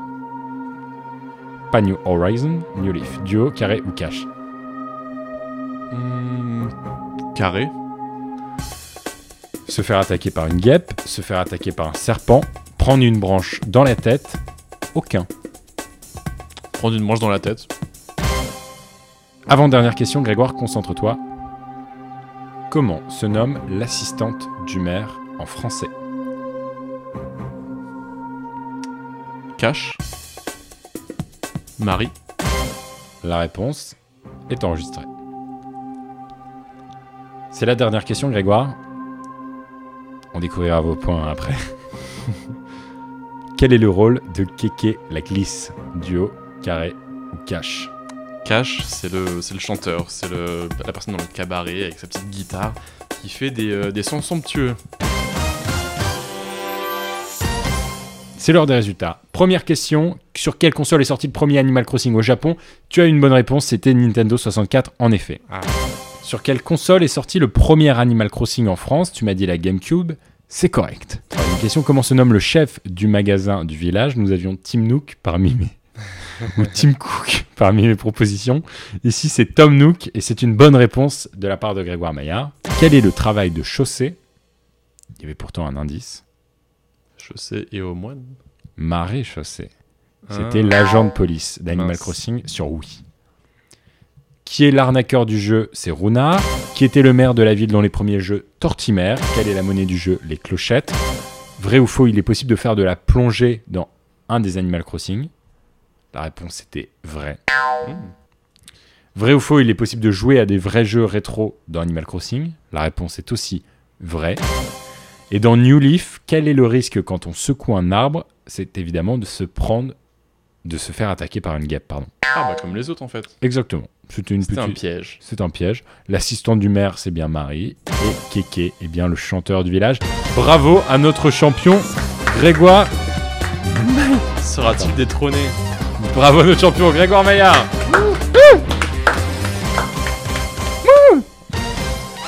Pas New Horizon, New Leaf. Duo, carré ou cache? Hmm, carré. Se faire attaquer par une guêpe, se faire attaquer par un serpent, prendre une branche dans la tête, aucun. Prendre une manche dans la tête. Avant-dernière question, Grégoire, concentre-toi. Comment se nomme l'assistante du maire en français? Cache. Marie. La réponse est enregistrée. C'est la dernière question, Grégoire. On découvrira vos points après. Quel est le rôle de Kéké la glisse Duo, carré ou cache Cash, c'est le, c'est le chanteur, c'est le, la personne dans le cabaret avec sa petite guitare qui fait des, euh, des sons somptueux. C'est l'heure des résultats. Première question, sur quelle console est sorti le premier Animal Crossing au Japon? Tu as une bonne réponse, c'était Nintendo 64 en effet. Ah. Sur quelle console est sorti le premier Animal Crossing en France Tu m'as dit la GameCube, c'est correct. Troisième question, comment se nomme le chef du magasin du village? Nous avions Tim Nook parmi mes... ou Tim Cook parmi mes propositions. Ici, c'est Tom Nook et c'est une bonne réponse de la part de Grégoire Maillard. Quel est le travail de chaussée? Il y avait pourtant un indice. Chaussée et au moine. Marée chaussée. C'était Ah. l'agent de police d'Animal. Crossing sur Wii. Qui est l'arnaqueur du jeu C'est Runard. Qui était le maire de la ville dans les premiers jeux Tortimer. Quelle est la monnaie du jeu Les clochettes. Vrai ou faux, il est possible de faire de la plongée dans un des Animal Crossing La réponse était vrai. Vrai ou faux, il est possible de jouer à des vrais jeux rétro dans Animal Crossing La réponse est aussi vrai. Et dans New Leaf, quel est le risque quand on secoue un arbre? C'est évidemment de se prendre, de se faire attaquer par une guêpe, pardon. Ah bah comme les autres en fait. Exactement. C'était une C'était un petite- piège. C'est un piège. L'assistante du maire, c'est bien Marie. Et Kéké est bien le chanteur du village. Bravo à notre champion, Grégoire. Sera-t-il détrôné Bravo à notre champion, Grégoire Maillard.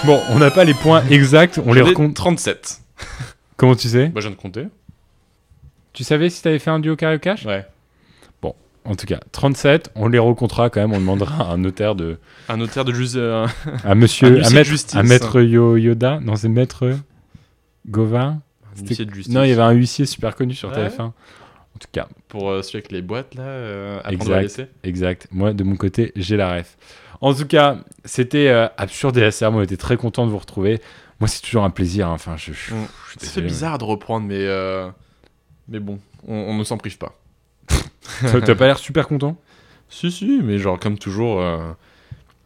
Bon, on n'a pas les points exacts, on les recompte. 37. Comment tu sais Bah je viens de compter. Tu savais si t'avais fait un duo cash? Ouais. En tout cas, 37, on les recomptera quand même, on demandera à un notaire de... Un notaire de juste. euh, À monsieur, un à maître, justice. à maître Yo- Yoda, non c'est maître Gauvin Un huissier de justice. Non, il y avait un huissier super connu sur Ouais. TF1. En tout cas, Pour euh, celui avec les boîtes là, euh, à exact, laisser. exact. Moi, de mon côté, j'ai la ref. En tout cas, c'était euh, absurde et. Moi, on était très content de vous retrouver. Moi, c'est toujours un plaisir. hein. Enfin, je, je- je suis. Ça fait désolé, bizarre de reprendre, mais euh, mais bon, on, on ne s'en prive pas. T'as pas l'air super content? Si si, mais genre comme toujours, euh,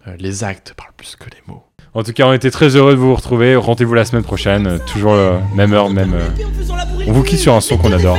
euh, les actes parlent plus que les mots. En tout cas, on était très heureux de vous retrouver. Rendez-vous la semaine prochaine. toujours euh, même heure, même. euh, On vous quitte sur un son qu'on adore.